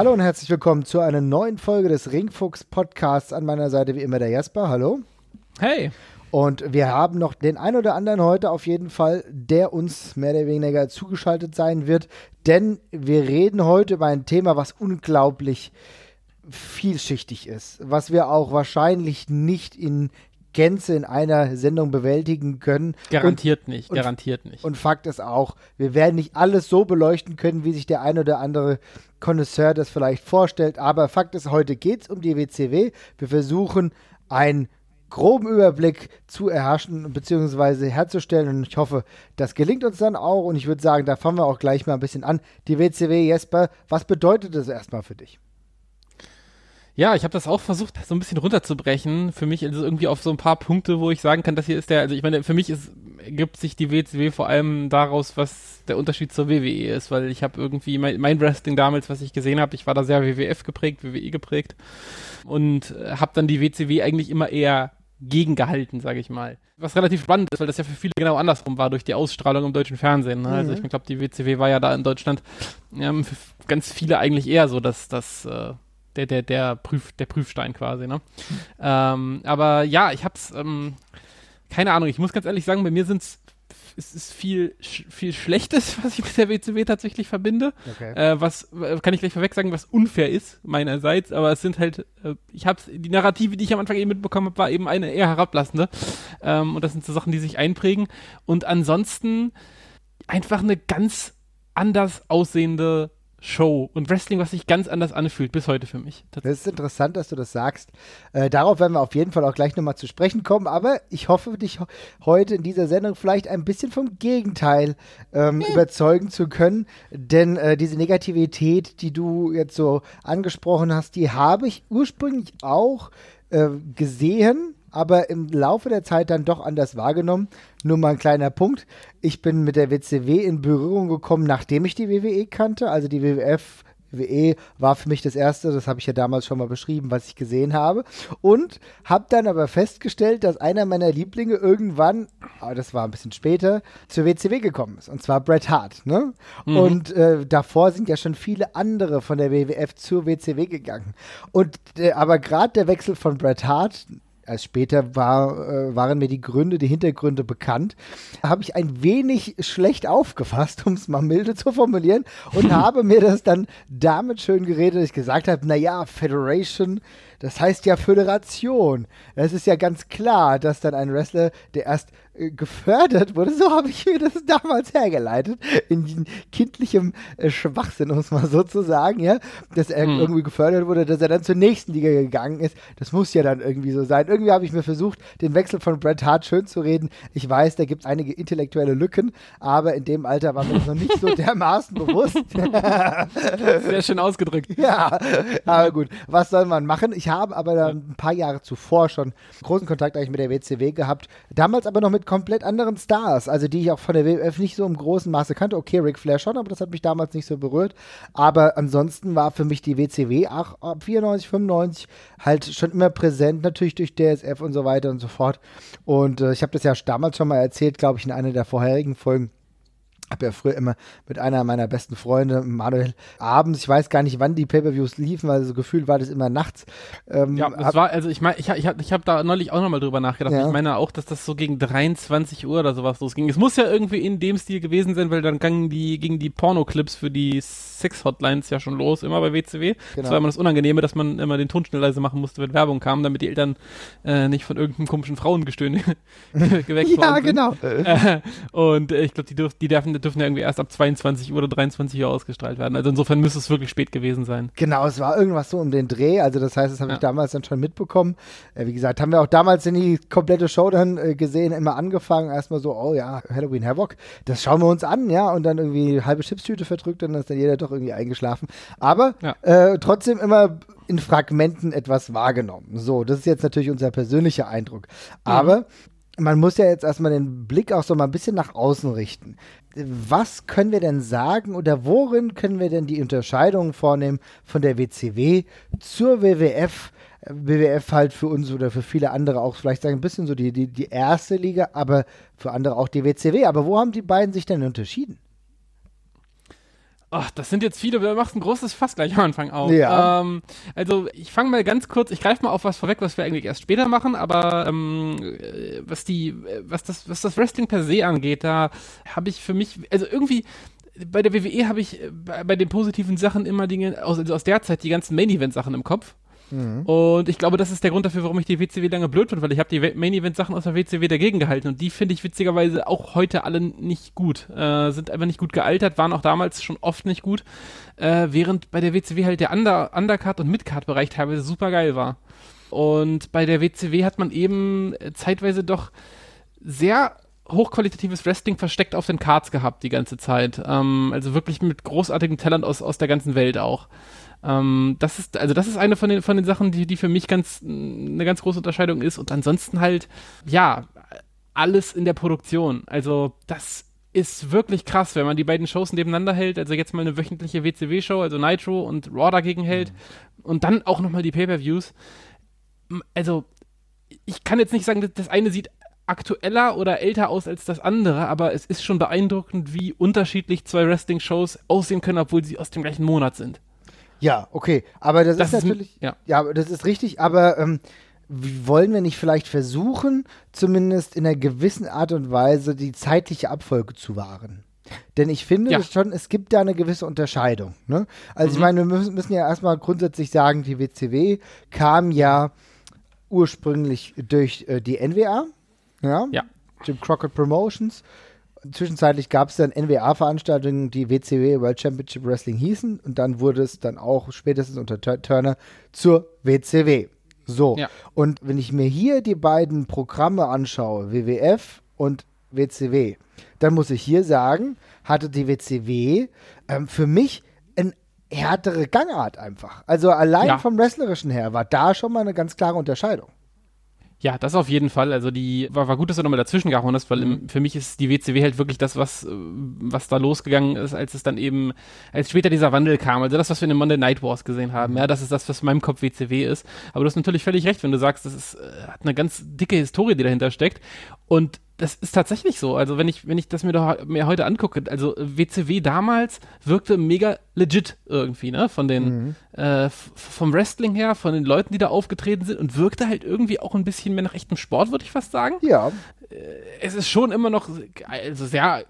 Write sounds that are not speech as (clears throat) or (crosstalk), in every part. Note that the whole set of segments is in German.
Hallo und herzlich willkommen zu einer neuen Folge des Ringfuchs Podcasts. An meiner Seite wie immer der Jasper. Hallo. Hey. Und wir haben noch den ein oder anderen heute auf jeden Fall, der uns mehr oder weniger zugeschaltet sein wird. Denn wir reden heute über ein Thema, was unglaublich vielschichtig ist. Was wir auch wahrscheinlich nicht in Gänze in einer Sendung bewältigen können. Garantiert und, nicht, und, garantiert nicht. Und Fakt ist auch, wir werden nicht alles so beleuchten können, wie sich der ein oder andere Connoisseur das vielleicht vorstellt. Aber Fakt ist, heute geht es um die WCW. Wir versuchen einen groben Überblick zu erhaschen bzw. herzustellen und ich hoffe, das gelingt uns dann auch und ich würde sagen, da fangen wir auch gleich mal ein bisschen an. Die WCW, Jesper, was bedeutet das erstmal für dich? Ja, ich habe das auch versucht, so ein bisschen runterzubrechen. Für mich also irgendwie auf so ein paar Punkte, wo ich sagen kann, das hier ist der, also ich meine, für mich ist, ergibt sich die WCW vor allem daraus, was der Unterschied zur WWE ist, weil ich habe irgendwie mein, mein, Wrestling damals, was ich gesehen habe, ich war da sehr WWF geprägt, WWE geprägt und habe dann die WCW eigentlich immer eher gegengehalten, sage ich mal. Was relativ spannend ist, weil das ja für viele genau andersrum war durch die Ausstrahlung im deutschen Fernsehen. Ne? Also mhm. Ich glaube, die WCW war ja da in Deutschland ähm, für ganz viele eigentlich eher so, dass das äh, der, der, der, Prüf, der Prüfstein quasi, ne? Ähm, aber ja, ich hab's, ähm, keine Ahnung, ich muss ganz ehrlich sagen, bei mir sind's es ist viel, viel Schlechtes, (laughs) was ich mit der WCW tatsächlich verbinde. Okay. Äh, was kann ich gleich vorweg sagen, was unfair ist meinerseits, aber es sind halt, äh, ich hab's, die Narrative, die ich am Anfang eben mitbekommen habe, war eben eine eher herablassende. Ähm, und das sind so Sachen, die sich einprägen. Und ansonsten einfach eine ganz anders aussehende Show und Wrestling, was sich ganz anders anfühlt, bis heute für mich. Das ist interessant, dass du das sagst. Äh, darauf werden wir auf jeden Fall auch gleich nochmal zu sprechen kommen, aber ich hoffe, dich heute in dieser Sendung vielleicht ein bisschen vom Gegenteil ähm, hm. überzeugen zu können, denn äh, diese Negativität, die du jetzt so angesprochen hast, die habe ich ursprünglich auch äh, gesehen aber im Laufe der Zeit dann doch anders wahrgenommen. Nur mal ein kleiner Punkt. Ich bin mit der WCW in Berührung gekommen, nachdem ich die WWE kannte. Also die WWF WWE war für mich das erste, das habe ich ja damals schon mal beschrieben, was ich gesehen habe. Und habe dann aber festgestellt, dass einer meiner Lieblinge irgendwann, aber das war ein bisschen später, zur WCW gekommen ist. Und zwar Bret Hart. Ne? Mhm. Und äh, davor sind ja schon viele andere von der WWF zur WCW gegangen. Und äh, aber gerade der Wechsel von Bret Hart als später war, äh, waren mir die Gründe, die Hintergründe bekannt, habe ich ein wenig schlecht aufgefasst, (laughs) um es mal milde zu formulieren, und (laughs) habe mir das dann damit schön geredet, dass ich gesagt habe, naja, Federation das heißt ja Föderation. Es ist ja ganz klar, dass dann ein Wrestler, der erst gefördert wurde, so habe ich mir das (laughs) damals hergeleitet, in kindlichem äh, Schwachsinn, um es mal so zu sagen, ja, dass er hm. irgendwie gefördert wurde, dass er dann zur nächsten Liga gegangen ist. Das muss ja dann irgendwie so sein. Irgendwie habe ich mir versucht, den Wechsel von Bret Hart schön zu reden. Ich weiß, da gibt es einige intellektuelle Lücken, aber in dem Alter war mir das noch nicht so (laughs) dermaßen bewusst. (laughs) Sehr schön ausgedrückt. Ja, aber gut, was soll man machen? Ich habe aber dann ein paar Jahre zuvor schon großen Kontakt eigentlich mit der WCW gehabt. Damals aber noch mit komplett anderen Stars, also die ich auch von der WWF nicht so im großen Maße kannte. Okay, Ric Flair schon, aber das hat mich damals nicht so berührt. Aber ansonsten war für mich die WCW auch ab 94, 95 halt schon immer präsent, natürlich durch DSF und so weiter und so fort. Und äh, ich habe das ja damals schon mal erzählt, glaube ich, in einer der vorherigen Folgen habe ja früher immer mit einer meiner besten Freunde, Manuel, abends, ich weiß gar nicht, wann die Pay-Per-Views liefen, weil so gefühlt war das immer nachts. Ähm, ja, das war, also ich meine, ich, ich habe ich hab da neulich auch nochmal drüber nachgedacht. Ja. Ich meine auch, dass das so gegen 23 Uhr oder sowas losging. Es muss ja irgendwie in dem Stil gewesen sein, weil dann gingen die, gingen die Porno-Clips für die Sex-Hotlines ja schon los, immer bei WCW. Genau. Das war immer das Unangenehme, dass man immer den Ton schnell leise machen musste, wenn Werbung kam, damit die Eltern äh, nicht von irgendeinem komischen Frauengestöhn (laughs) geweckt wurden. (laughs) Ja, genau. Äh, und äh, ich glaube, die, dürf, die dürfen dürfen ja irgendwie erst ab 22 Uhr oder 23 Uhr ausgestrahlt werden. Also insofern müsste es wirklich spät gewesen sein. Genau, es war irgendwas so um den Dreh. Also das heißt, das habe ja. ich damals dann schon mitbekommen. Äh, wie gesagt, haben wir auch damals in die komplette Show dann äh, gesehen, immer angefangen. Erstmal so, oh ja, Halloween Havoc, das schauen wir uns an, ja. Und dann irgendwie halbe Chipstüte verdrückt und dann ist dann jeder doch irgendwie eingeschlafen. Aber ja. äh, trotzdem immer in Fragmenten etwas wahrgenommen. So, das ist jetzt natürlich unser persönlicher Eindruck. Aber mhm man muss ja jetzt erstmal den Blick auch so mal ein bisschen nach außen richten. Was können wir denn sagen oder worin können wir denn die Unterscheidung vornehmen von der WCW zur WWF? WWF halt für uns oder für viele andere auch vielleicht sagen ein bisschen so die, die, die erste Liga, aber für andere auch die WCW. Aber wo haben die beiden sich denn unterschieden? Ach, das sind jetzt viele, du machst ein großes Fass gleich am Anfang auf. Ja. Ähm, also ich fange mal ganz kurz, ich greife mal auf was vorweg, was wir eigentlich erst später machen, aber ähm, äh, was die, was das, was das Wrestling per se angeht, da habe ich für mich, also irgendwie bei der WWE habe ich bei, bei, den positiven Sachen immer Dinge aus, also aus der Zeit die ganzen Main-Event-Sachen im Kopf. Mhm. Und ich glaube, das ist der Grund dafür, warum ich die WCW lange blöd finde, weil ich habe die Main-Event-Sachen aus der WCW dagegen gehalten und die finde ich witzigerweise auch heute alle nicht gut. Äh, sind einfach nicht gut gealtert, waren auch damals schon oft nicht gut, äh, während bei der WCW halt der Under Undercard- und Midcard-Bereich teilweise super geil war. Und bei der WCW hat man eben zeitweise doch sehr hochqualitatives Wrestling versteckt auf den Cards gehabt die ganze Zeit. Ähm, also wirklich mit großartigem Talent aus, aus der ganzen Welt auch. Ähm, das ist, also das ist eine von den, von den Sachen, die, die für mich ganz, eine ganz große Unterscheidung ist. Und ansonsten halt, ja, alles in der Produktion. Also das ist wirklich krass, wenn man die beiden Shows nebeneinander hält. Also jetzt mal eine wöchentliche WCW-Show, also Nitro und Raw dagegen hält. Mhm. Und dann auch nochmal die Pay-Per-Views. Also ich kann jetzt nicht sagen, das eine sieht aktueller oder älter aus als das andere, aber es ist schon beeindruckend, wie unterschiedlich zwei Wrestling-Shows aussehen können, obwohl sie aus dem gleichen Monat sind. Ja, okay, aber das, das ist natürlich, ist, ja. ja, das ist richtig, aber ähm, wollen wir nicht vielleicht versuchen, zumindest in einer gewissen Art und Weise die zeitliche Abfolge zu wahren? Denn ich finde ja. schon, es gibt da eine gewisse Unterscheidung. Ne? Also mhm. ich meine, wir müssen, müssen ja erstmal grundsätzlich sagen, die WCW kam ja ursprünglich durch äh, die NWA, ja? ja. Jim Crockett Promotions. Zwischenzeitlich gab es dann NWA-Veranstaltungen, die WCW World Championship Wrestling hießen und dann wurde es dann auch spätestens unter Turner zur WCW. So. Ja. Und wenn ich mir hier die beiden Programme anschaue, WWF und WCW, dann muss ich hier sagen, hatte die WCW ähm, für mich eine härtere Gangart einfach. Also allein ja. vom Wrestlerischen her war da schon mal eine ganz klare Unterscheidung. Ja, das auf jeden Fall. Also die war, war gut, dass du nochmal dazwischen gehauen hast, weil im, mhm. für mich ist die WCW halt wirklich das, was, was da losgegangen ist, als es dann eben, als später dieser Wandel kam. Also das, was wir in den Monday Night Wars gesehen haben. Mhm. Ja, das ist das, was in meinem Kopf WCW ist. Aber du hast natürlich völlig recht, wenn du sagst, das ist, äh, hat eine ganz dicke Historie, die dahinter steckt. Und das ist tatsächlich so. Also wenn ich, wenn ich das mir, doch, mir heute angucke, also WCW damals wirkte mega legit irgendwie, ne? Von den, mhm. äh, vom Wrestling her, von den Leuten, die da aufgetreten sind und wirkte halt irgendwie auch ein bisschen mehr nach echtem Sport, würde ich fast sagen. Ja. Äh, es ist schon immer noch also sehr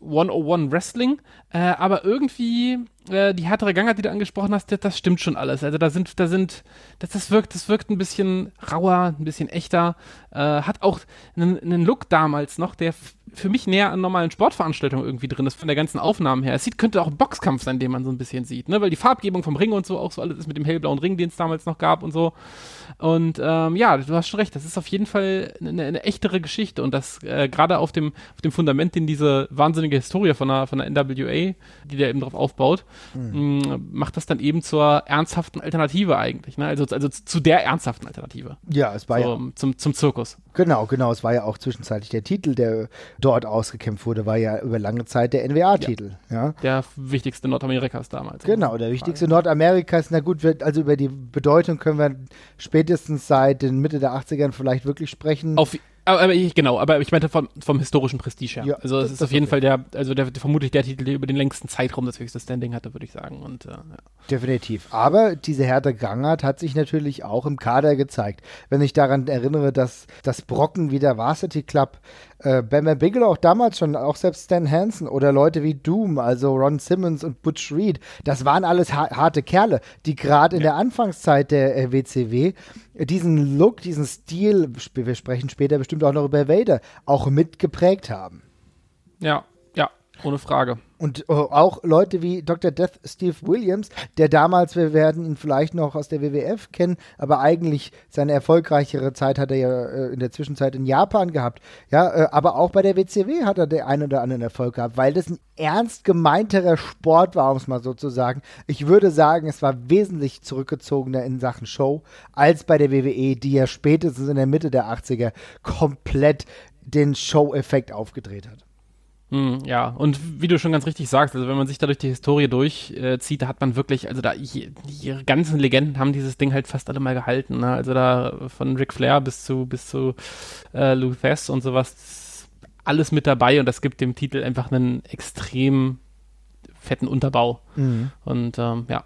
101 Wrestling, äh, aber irgendwie äh, die härtere Gangart, die du angesprochen hast, das, das, stimmt schon alles. Also da sind, da sind, das, das wirkt, das wirkt ein bisschen rauer, ein bisschen echter, äh, hat auch einen, einen Look damals noch, der für mich näher an normalen Sportveranstaltungen irgendwie drin ist, von der ganzen Aufnahmen her. Es sieht, könnte auch ein Boxkampf sein, den man so ein bisschen sieht, ne? Weil die Farbgebung vom Ring und so auch so alles ist mit dem hellblauen Ring, den es damals noch gab und so. Und ähm, ja, du hast schon recht, das ist auf jeden Fall eine, eine echtere Geschichte und das äh, gerade auf dem, auf dem Fundament, den diese wahnsinnige Historie von der, von der NWA, die da eben drauf aufbaut, mhm. mh, macht das dann eben zur ernsthaften Alternative eigentlich, ne? Also, also zu der ernsthaften Alternative. Ja, es war so, ja. Zum, zum Zirkus. Genau, genau. Es war ja auch zwischenzeitlich der Titel, der dort ausgekämpft wurde, war ja über lange Zeit der NWA-Titel. Ja. ja. Der wichtigste Nordamerikas damals. Genau, der wichtigste Nordamerikas. Na gut, also über die Bedeutung können wir spätestens seit den Mitte der 80ern vielleicht wirklich sprechen. Auf aber, aber ich, genau, aber ich meinte vom, vom historischen Prestige her. Ja, also es ist auf jeden okay. Fall der, also der, vermutlich der Titel, der über den längsten Zeitraum das höchste Standing hatte, würde ich sagen. Und, äh, ja. Definitiv. Aber diese Hertha Gangart hat sich natürlich auch im Kader gezeigt. Wenn ich daran erinnere, dass das Brocken wie der Varsity Club äh, Bam Bigelow auch damals schon, auch selbst Stan Hansen oder Leute wie Doom, also Ron Simmons und Butch Reed, das waren alles ha harte Kerle, die gerade in ja. der Anfangszeit der äh, WCW diesen Look, diesen Stil, wir sprechen später bestimmt auch noch über Vader, auch mitgeprägt haben. Ja, ja, ohne Frage. Und äh, auch Leute wie Dr. Death Steve Williams, der damals, wir werden ihn vielleicht noch aus der WWF kennen, aber eigentlich seine erfolgreichere Zeit hat er ja äh, in der Zwischenzeit in Japan gehabt. Ja, äh, aber auch bei der WCW hat er den einen oder anderen Erfolg gehabt, weil das ein ernst gemeinterer Sport war, um es mal so zu sagen. Ich würde sagen, es war wesentlich zurückgezogener in Sachen Show als bei der WWE, die ja spätestens in der Mitte der 80er komplett den Show-Effekt aufgedreht hat. Hm, ja, und wie du schon ganz richtig sagst, also wenn man sich da durch die Historie durchzieht, da hat man wirklich, also da, die ganzen Legenden haben dieses Ding halt fast alle mal gehalten. Ne? Also da von Ric Flair bis zu, bis zu äh, Lou Thesz und sowas, alles mit dabei und das gibt dem Titel einfach einen extrem fetten Unterbau. Mhm. Und ähm, ja.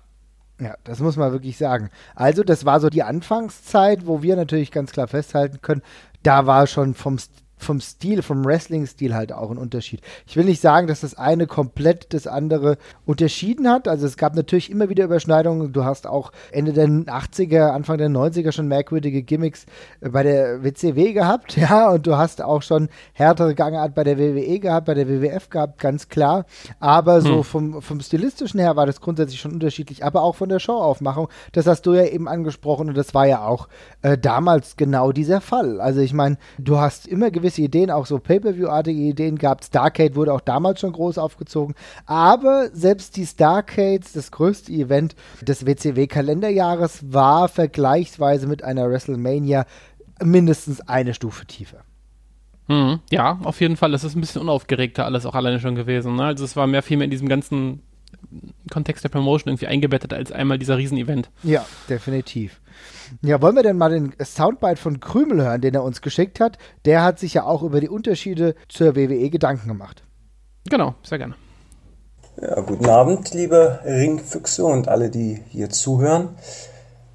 Ja, das muss man wirklich sagen. Also, das war so die Anfangszeit, wo wir natürlich ganz klar festhalten können, da war schon vom vom Stil, vom Wrestling-Stil halt auch ein Unterschied. Ich will nicht sagen, dass das eine komplett das andere unterschieden hat. Also es gab natürlich immer wieder Überschneidungen. Du hast auch Ende der 80er, Anfang der 90er schon merkwürdige Gimmicks äh, bei der WCW gehabt, (laughs) ja, und du hast auch schon härtere Gangart bei der WWE gehabt, bei der WWF gehabt, ganz klar. Aber so hm. vom, vom stilistischen her war das grundsätzlich schon unterschiedlich, aber auch von der Showaufmachung. Das hast du ja eben angesprochen und das war ja auch äh, damals genau dieser Fall. Also ich meine, du hast immer gewisse gewisse Ideen, auch so Pay-Per-View-artige Ideen gehabt. Starcade wurde auch damals schon groß aufgezogen. Aber selbst die Starcades, das größte Event des WCW-Kalenderjahres, war vergleichsweise mit einer WrestleMania mindestens eine Stufe tiefer. Mhm, ja, auf jeden Fall. Das ist ein bisschen unaufgeregter alles auch alleine schon gewesen. Ne? Also es war mehr viel mehr in diesem ganzen Kontext der Promotion irgendwie eingebettet als einmal dieser Riesenevent. Ja, definitiv. Ja, wollen wir denn mal den Soundbite von Krümel hören, den er uns geschickt hat? Der hat sich ja auch über die Unterschiede zur WWE Gedanken gemacht. Genau, sehr gerne. Ja, guten Abend, liebe Ringfüchse und alle, die hier zuhören.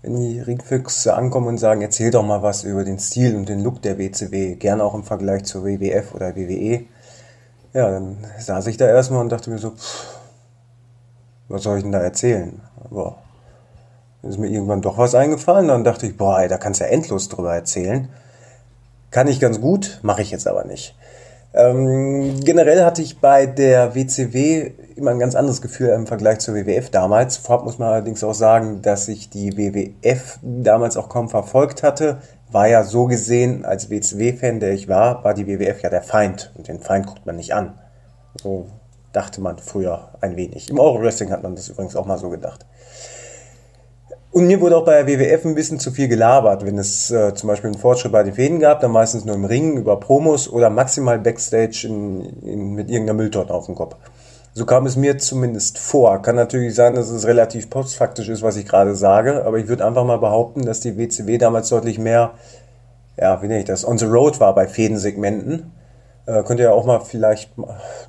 Wenn die Ringfüchse ankommen und sagen, erzähl doch mal was über den Stil und den Look der WCW, gerne auch im Vergleich zur WWF oder WWE. Ja, dann saß ich da erstmal und dachte mir so, pff, was soll ich denn da erzählen? Aber ist mir irgendwann doch was eingefallen. Dann dachte ich, boah, ey, da kannst du ja endlos drüber erzählen. Kann ich ganz gut, mache ich jetzt aber nicht. Ähm, generell hatte ich bei der WCW immer ein ganz anderes Gefühl im Vergleich zur WWF damals. Vorab muss man allerdings auch sagen, dass ich die WWF damals auch kaum verfolgt hatte. War ja so gesehen, als WCW-Fan, der ich war, war die WWF ja der Feind. Und den Feind guckt man nicht an. So dachte man früher ein wenig. Im Euro-Wrestling hat man das übrigens auch mal so gedacht. Und mir wurde auch bei der WWF ein bisschen zu viel gelabert. Wenn es äh, zum Beispiel einen Fortschritt bei den Fäden gab, dann meistens nur im Ring, über Promos oder maximal Backstage in, in, mit irgendeiner Mülltonne auf dem Kopf. So kam es mir zumindest vor. Kann natürlich sein, dass es relativ postfaktisch ist, was ich gerade sage, aber ich würde einfach mal behaupten, dass die WCW damals deutlich mehr, ja, wie nenne ich das, on the road war bei Fädensegmenten. Äh, könnt ihr ja auch mal vielleicht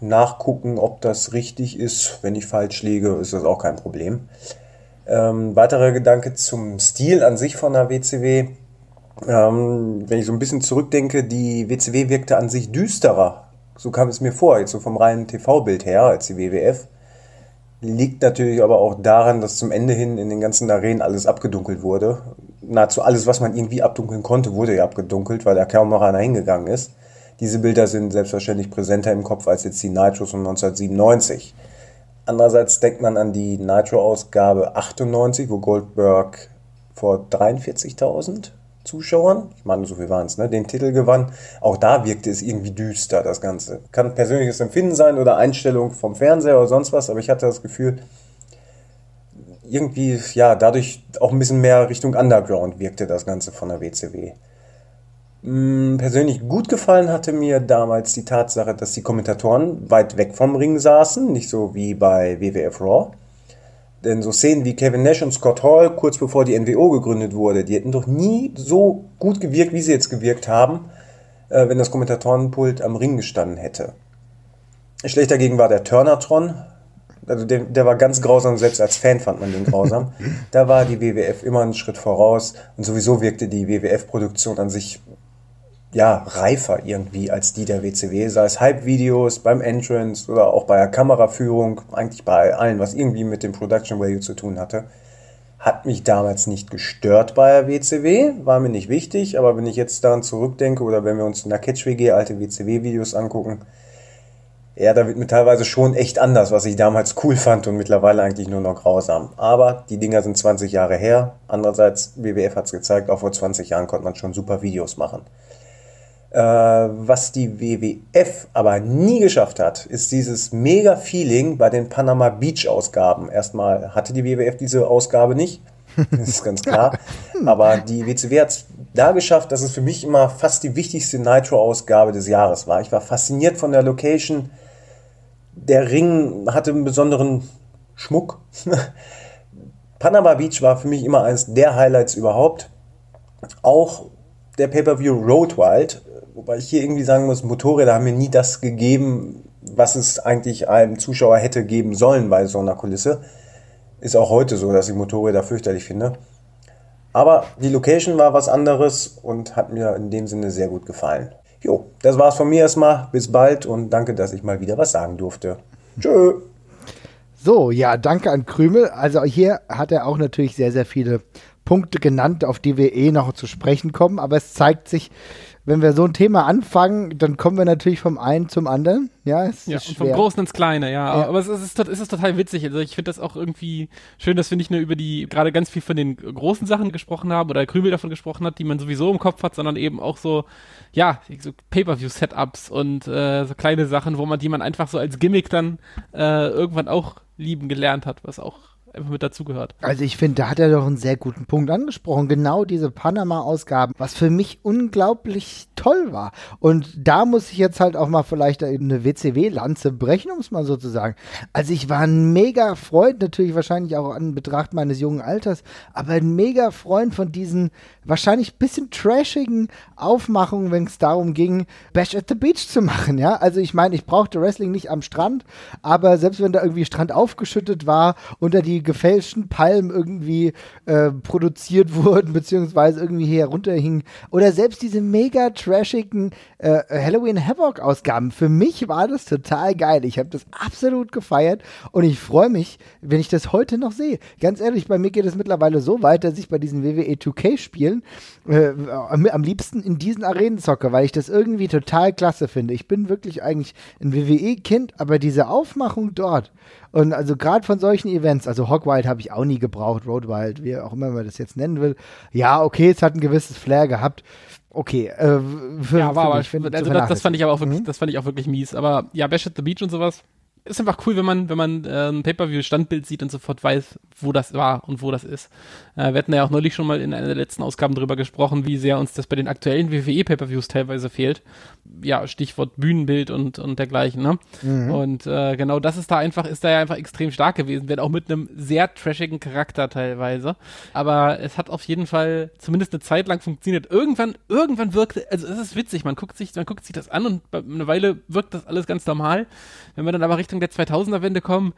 nachgucken, ob das richtig ist. Wenn ich falsch liege, ist das auch kein Problem. Ähm, weiterer Gedanke zum Stil an sich von der WCW. Ähm, wenn ich so ein bisschen zurückdenke, die WCW wirkte an sich düsterer. So kam es mir vor, jetzt so vom reinen TV-Bild her, als die WWF. Liegt natürlich aber auch daran, dass zum Ende hin in den ganzen Arenen alles abgedunkelt wurde. Nahezu alles, was man irgendwie abdunkeln konnte, wurde ja abgedunkelt, weil da kaum noch einer hingegangen ist. Diese Bilder sind selbstverständlich präsenter im Kopf als jetzt die Nitros von 1997. Andererseits denkt man an die Nitro-Ausgabe 98, wo Goldberg vor 43.000 Zuschauern, ich meine, so viel waren es, ne, den Titel gewann. Auch da wirkte es irgendwie düster, das Ganze. Kann persönliches Empfinden sein oder Einstellung vom Fernseher oder sonst was, aber ich hatte das Gefühl, irgendwie, ja, dadurch auch ein bisschen mehr Richtung Underground wirkte das Ganze von der WCW. Persönlich gut gefallen hatte mir damals die Tatsache, dass die Kommentatoren weit weg vom Ring saßen, nicht so wie bei WWF Raw. Denn so Szenen wie Kevin Nash und Scott Hall kurz bevor die NWO gegründet wurde, die hätten doch nie so gut gewirkt, wie sie jetzt gewirkt haben, äh, wenn das Kommentatorenpult am Ring gestanden hätte. Schlecht dagegen war der Turnatron. Also der, der war ganz grausam, selbst als Fan fand man den grausam. (laughs) da war die WWF immer einen Schritt voraus und sowieso wirkte die WWF-Produktion an sich ja, reifer irgendwie als die der WCW, sei es Hype-Videos, beim Entrance oder auch bei der Kameraführung, eigentlich bei allen, was irgendwie mit dem Production Value zu tun hatte. Hat mich damals nicht gestört bei der WCW, war mir nicht wichtig, aber wenn ich jetzt daran zurückdenke oder wenn wir uns in der Catch-WG alte WCW-Videos angucken, ja, da wird mir teilweise schon echt anders, was ich damals cool fand und mittlerweile eigentlich nur noch grausam. Aber die Dinger sind 20 Jahre her. Andererseits, WWF hat es gezeigt, auch vor 20 Jahren konnte man schon super Videos machen. Äh, was die WWF aber nie geschafft hat, ist dieses mega Feeling bei den Panama Beach Ausgaben. Erstmal hatte die WWF diese Ausgabe nicht, das ist ganz klar. (laughs) aber die WCW hat es da geschafft, dass es für mich immer fast die wichtigste Nitro-Ausgabe des Jahres war. Ich war fasziniert von der Location. Der Ring hatte einen besonderen Schmuck. (laughs) Panama Beach war für mich immer eines der Highlights überhaupt. Auch der Pay-Per-View Road Wild Wobei ich hier irgendwie sagen muss, Motorräder haben mir nie das gegeben, was es eigentlich einem Zuschauer hätte geben sollen bei so einer Kulisse. Ist auch heute so, dass ich Motorräder fürchterlich finde. Aber die Location war was anderes und hat mir in dem Sinne sehr gut gefallen. Jo, das war's von mir erstmal. Bis bald und danke, dass ich mal wieder was sagen durfte. Tschö. So, ja, danke an Krümel. Also hier hat er auch natürlich sehr, sehr viele Punkte genannt, auf die wir eh noch zu sprechen kommen. Aber es zeigt sich, wenn wir so ein Thema anfangen, dann kommen wir natürlich vom einen zum anderen. Ja, es ja ist und vom. Großen ins Kleine, ja. Ja. Aber es ist, es, ist, tot- es ist total witzig. Also ich finde das auch irgendwie schön, dass wir nicht nur über die, gerade ganz viel von den großen Sachen gesprochen haben oder Krümel davon gesprochen hat, die man sowieso im Kopf hat, sondern eben auch so, ja, so Pay-Per-View-Setups und äh, so kleine Sachen, wo man, die man einfach so als Gimmick dann äh, irgendwann auch lieben gelernt hat, was auch einfach mit dazugehört. Also ich finde, da hat er doch einen sehr guten Punkt angesprochen. Genau diese Panama-Ausgaben, was für mich unglaublich toll war. Und da muss ich jetzt halt auch mal vielleicht eine WCW-Lanze brechen, um es mal so zu sagen. Also ich war ein mega Freund, natürlich wahrscheinlich auch an Betracht meines jungen Alters, aber ein mega Freund von diesen wahrscheinlich bisschen trashigen Aufmachungen, wenn es darum ging, Bash at the Beach zu machen, ja. Also ich meine, ich brauchte Wrestling nicht am Strand, aber selbst wenn da irgendwie Strand aufgeschüttet war, unter die gefälschten Palmen irgendwie äh, produziert (laughs) wurden, beziehungsweise irgendwie hier runterhingen, oder selbst diese mega trashigen äh, Halloween Havoc Ausgaben. Für mich war das total geil. Ich habe das absolut gefeiert und ich freue mich, wenn ich das heute noch sehe. Ganz ehrlich, bei mir geht es mittlerweile so weit, dass ich bei diesen WWE 2K Spielen äh, am, am liebsten in diesen Arenen zocke, weil ich das irgendwie total klasse finde. Ich bin wirklich eigentlich ein WWE-Kind, aber diese Aufmachung dort und also gerade von solchen Events, also Hogwild habe ich auch nie gebraucht, Roadwild, wie auch immer man das jetzt nennen will. Ja, okay, es hat ein gewisses Flair gehabt. Okay, äh, für, Ja, war aber, mich, find- also das, das fand ich aber auch wirklich, Mhm. das fand ich auch wirklich mies. Aber ja, Bash at the Beach und sowas ist einfach cool, wenn man, wenn man äh, ein Pay-Per-View-Standbild sieht und sofort weiß, wo das war und wo das ist. Äh, wir hatten ja auch neulich schon mal in einer der letzten Ausgaben drüber gesprochen, wie sehr uns das bei den aktuellen WWE-Pay-Per-Views teilweise fehlt. Ja, Stichwort Bühnenbild und, und dergleichen, ne? Und äh, genau das ist da einfach, ist da ja einfach extrem stark gewesen, wenn auch mit einem sehr trashigen Charakter teilweise. Aber es hat auf jeden Fall zumindest eine Zeit lang funktioniert. Irgendwann, irgendwann wirkte, also es ist witzig, man guckt sich, man guckt sich das an und eine Weile wirkt das alles ganz normal. Wenn wir dann aber Richtung der 2000er-Wende kommen,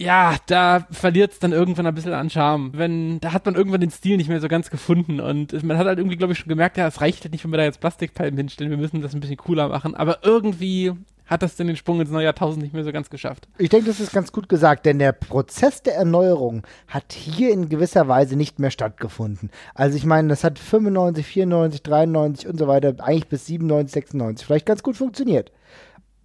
ja, da verliert es dann irgendwann ein bisschen an Charme. Wenn, da hat man irgendwann den Stil nicht mehr so ganz gefunden und man hat halt irgendwie, glaube ich, schon gemerkt, ja, es reicht halt nicht, wenn wir da jetzt Plastikpalmen hinstellen, wir müssen das ein bisschen cooler machen. Aber irgendwie hat das denn den Sprung ins neue Jahrtausend nicht mehr so ganz geschafft. Ich denke, das ist ganz gut gesagt, denn der Prozess der Erneuerung hat hier in gewisser Weise nicht mehr stattgefunden. Also ich meine, das hat 95, 94, 93 und so weiter, eigentlich bis 97, 96 vielleicht ganz gut funktioniert.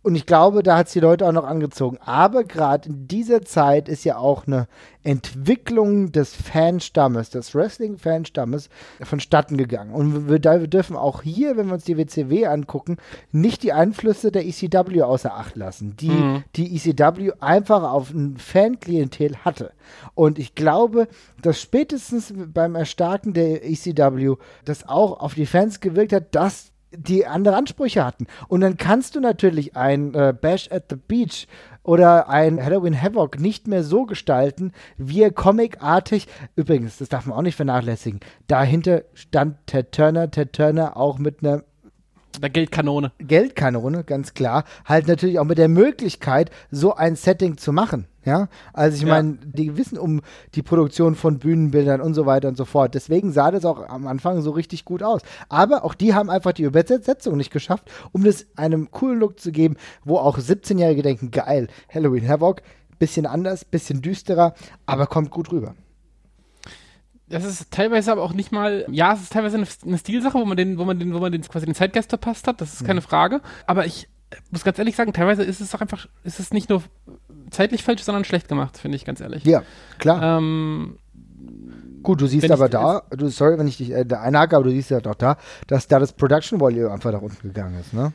Und ich glaube, da hat es die Leute auch noch angezogen. Aber gerade in dieser Zeit ist ja auch eine Entwicklung des Fanstammes, des Wrestling-Fanstammes vonstatten gegangen. Und wir, wir dürfen auch hier, wenn wir uns die WCW angucken, nicht die Einflüsse der ECW außer Acht lassen, die Mhm. die ECW einfach auf ein Fanklientel hatte. Und ich glaube, dass spätestens beim Erstarken der ECW das auch auf die Fans gewirkt hat, dass die andere Ansprüche hatten. Und dann kannst du natürlich ein äh, Bash at the Beach oder ein Halloween Havoc nicht mehr so gestalten, wie er comicartig, übrigens, das darf man auch nicht vernachlässigen, dahinter stand Ted Turner, Ted Turner auch mit einer Der Geldkanone. Geldkanone, ganz klar, halt natürlich auch mit der Möglichkeit, so ein Setting zu machen. Ja, also ich Ja. meine, die wissen um die Produktion von Bühnenbildern und so weiter und so fort. Deswegen sah das auch am Anfang so richtig gut aus. Aber auch die haben einfach die Übersetzung nicht geschafft, um das einem coolen Look zu geben, wo auch 17-Jährige denken, geil, Halloween Havoc, bisschen anders, bisschen düsterer, aber kommt gut rüber. Das ist teilweise aber auch nicht mal, ja, es ist teilweise eine, eine Stilsache, wo man den, wo man den, wo man den quasi den Zeitgeist verpasst hat, das ist keine Frage. Aber ich muss ganz ehrlich sagen, teilweise ist es auch einfach, ist es nicht nur zeitlich falsch, sondern schlecht gemacht, finde ich ganz ehrlich. Ja, klar. Ähm, Gut, du siehst aber da, du, sorry, wenn ich dich äh, einhake, aber du siehst ja doch da, dass da das Production Volume einfach nach unten gegangen ist, ne?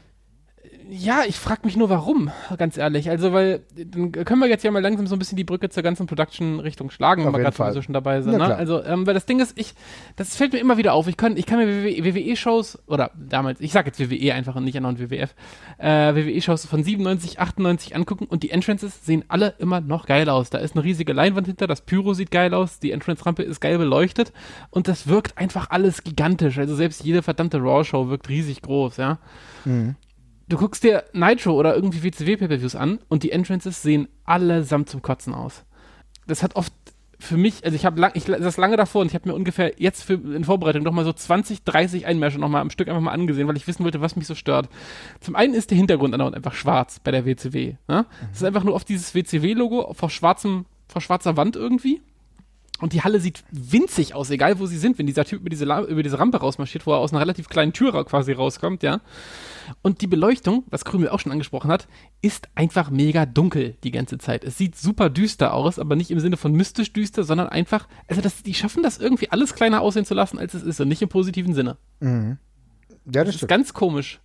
Ja, ich frage mich nur, warum, ganz ehrlich. Also, weil, dann können wir jetzt ja mal langsam so ein bisschen die Brücke zur ganzen Production-Richtung schlagen, wenn wir gerade sowieso schon dabei sind. Ja, Ne? Also, ähm, weil das Ding ist, ich, das fällt mir immer wieder auf. Ich kann, ich kann mir WWE-Shows, oder damals, ich sag jetzt WWE einfach und nicht andauernd WWF, äh, WWE-Shows von 97, 98 angucken und die Entrances sehen alle immer noch geil aus. Da ist eine riesige Leinwand hinter, das Pyro sieht geil aus, die Entrance-Rampe ist geil beleuchtet und das wirkt einfach alles gigantisch. Also, selbst jede verdammte Raw-Show wirkt riesig groß, ja du guckst dir Nitro oder irgendwie WCW-Pay-Per-Views an und die Entrances sehen allesamt zum Kotzen aus. Das hat oft für mich, also ich habe lang, ich saß lange davor und ich habe mir ungefähr jetzt für, in Vorbereitung nochmal so 20, 30 Einmärsche nochmal am Stück einfach mal angesehen, weil ich wissen wollte, was mich so stört. Zum einen ist der Hintergrund einfach schwarz bei der WCW. Ne? Mhm. Es ist einfach nur auf dieses WCW-Logo vor schwarzem, vor schwarzer Wand irgendwie. Und die Halle sieht winzig aus, egal wo sie sind, wenn dieser Typ über diese, über diese Rampe rausmarschiert, wo er aus einer relativ kleinen Tür quasi rauskommt, ja. Und die Beleuchtung, was Krümel auch schon angesprochen hat, ist einfach mega dunkel die ganze Zeit. Es sieht super düster aus, aber nicht im Sinne von mystisch düster, sondern einfach, also das, die schaffen das irgendwie alles kleiner aussehen zu lassen, als es ist und nicht im positiven Sinne. Mhm. Ja, das, das ist ganz komisch.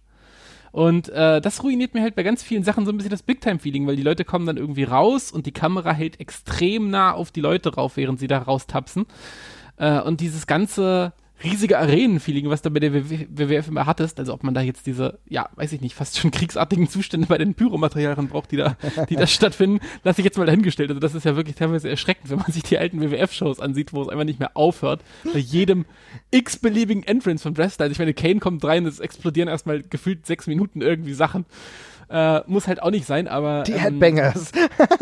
Und äh, das ruiniert mir halt bei ganz vielen Sachen so ein bisschen das Big-Time-Feeling, weil die Leute kommen dann irgendwie raus und die Kamera hält extrem nah auf die Leute rauf, während sie da raustapsen. Äh, und dieses ganze riesige Arenen-Feeling, was du bei der WWF immer hattest, also ob man da jetzt diese, ja, weiß ich nicht, fast schon kriegsartigen Zustände bei den Pyromaterialien braucht, die da, die da (laughs) stattfinden, lasse ich jetzt mal dahingestellt. Also das ist ja wirklich teilweise erschreckend, wenn man sich die alten WWF-Shows ansieht, wo es einfach nicht mehr aufhört, bei jedem x-beliebigen Entrance von Wrestler. Also ich meine, Kane kommt rein, es explodieren erstmal gefühlt sechs Minuten irgendwie Sachen. Äh, muss halt auch nicht sein, aber. Die ähm, Headbangers.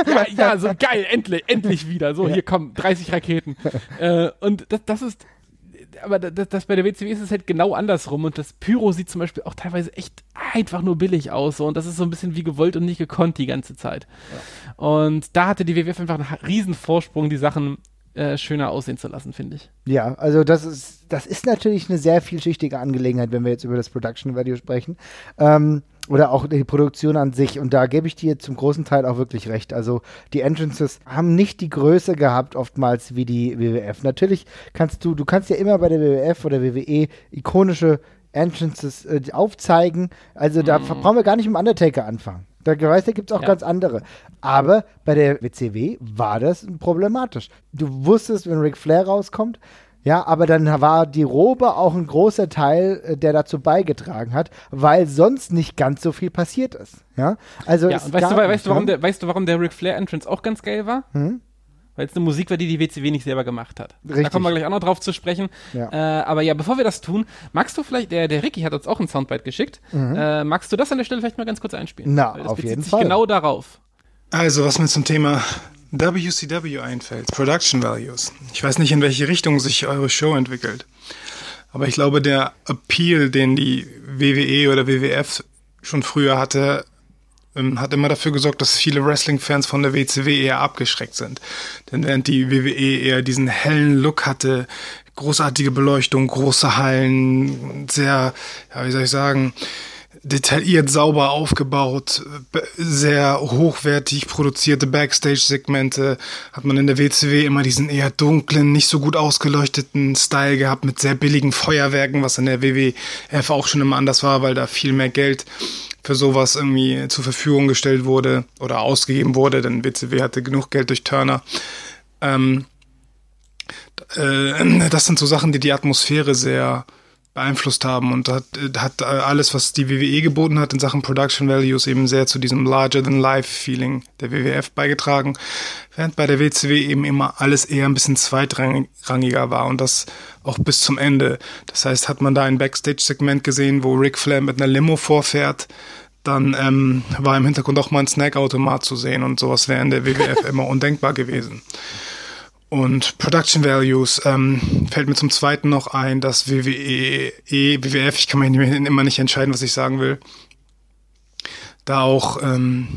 ja, ja, so geil, endlich, endlich wieder. So, ja. hier kommen 30 Raketen. äh, und das, das ist, aber das, das, bei der WCW ist es halt genau andersrum und das Pyro sieht zum Beispiel auch teilweise echt einfach nur billig aus so, und das ist so ein bisschen wie gewollt und nicht gekonnt die ganze Zeit. Ja. Und da hatte die WWF einfach einen riesen Vorsprung, die Sachen äh, schöner aussehen zu lassen, finde ich. Ja, also das ist, das ist natürlich eine sehr vielschichtige Angelegenheit, wenn wir jetzt über das Production Value sprechen. Ähm, oder auch die Produktion an sich. Und da gebe ich dir zum großen Teil auch wirklich recht. Also die Entrances haben nicht die Größe gehabt oftmals wie die WWF. Natürlich kannst du, du kannst ja immer bei der WWF oder WWE ikonische Entrances äh, aufzeigen. Also da mhm. brauchen wir gar nicht mit Undertaker anfangen. Da weißt du, gibt es auch ja. ganz andere. Aber bei der WCW war das problematisch. Du wusstest, wenn Ric Flair rauskommt, ja, aber dann war die Robe auch ein großer Teil, äh, der dazu beigetragen hat, weil sonst nicht ganz so viel passiert ist. Ja, also ja, weißt, du, weißt, du, warum der, weißt du, warum der Ric Flair Entrance auch ganz geil war? Hm? Weil es eine Musik war, die die WCW nicht selber gemacht hat. Richtig. Da kommen wir gleich auch noch drauf zu sprechen. Ja. Äh, aber ja, bevor wir das tun, magst du vielleicht, der, der Ricky hat uns auch ein Soundbite geschickt, mhm. äh, magst du das an der Stelle vielleicht mal ganz kurz einspielen? Na, auf jeden sich Fall. genau darauf. Also, was mir zum Thema WCW einfällt, Production Values. Ich weiß nicht, in welche Richtung sich eure Show entwickelt. Aber ich glaube, der Appeal, den die WWE oder WWF schon früher hatte, ähm, hat immer dafür gesorgt, dass viele Wrestling-Fans von der WCW eher abgeschreckt sind. Denn während die WWE eher diesen hellen Look hatte, großartige Beleuchtung, große Hallen, sehr, ja, wie soll ich sagen, detailliert sauber aufgebaut, sehr hochwertig produzierte Backstage-Segmente, hat man in der WCW immer diesen eher dunklen, nicht so gut ausgeleuchteten Style gehabt mit sehr billigen Feuerwerken, was in der WWF auch schon immer anders war, weil da viel mehr Geld für sowas irgendwie zur Verfügung gestellt wurde oder ausgegeben wurde, denn WCW hatte genug Geld durch Turner. Ähm, äh, (clears throat) das sind so Sachen, die die Atmosphäre sehr beeinflusst haben und hat, hat alles, was die WWE geboten hat in Sachen Production Values eben sehr zu diesem Larger-than-Life-Feeling der WWF beigetragen, während bei der WCW eben immer alles eher ein bisschen zweitrangiger war und das auch bis zum Ende. Das heißt, hat man da ein Backstage-Segment gesehen, wo Ric Flair mit einer Limo vorfährt, dann ähm, war im Hintergrund auch mal ein Snackautomat zu sehen und sowas wäre in der WWF (laughs) immer undenkbar gewesen. Und Production Values ähm, fällt mir zum zweiten noch ein, dass WWE, WWF, ich kann mich immer nicht entscheiden, was ich sagen will, da auch ähm,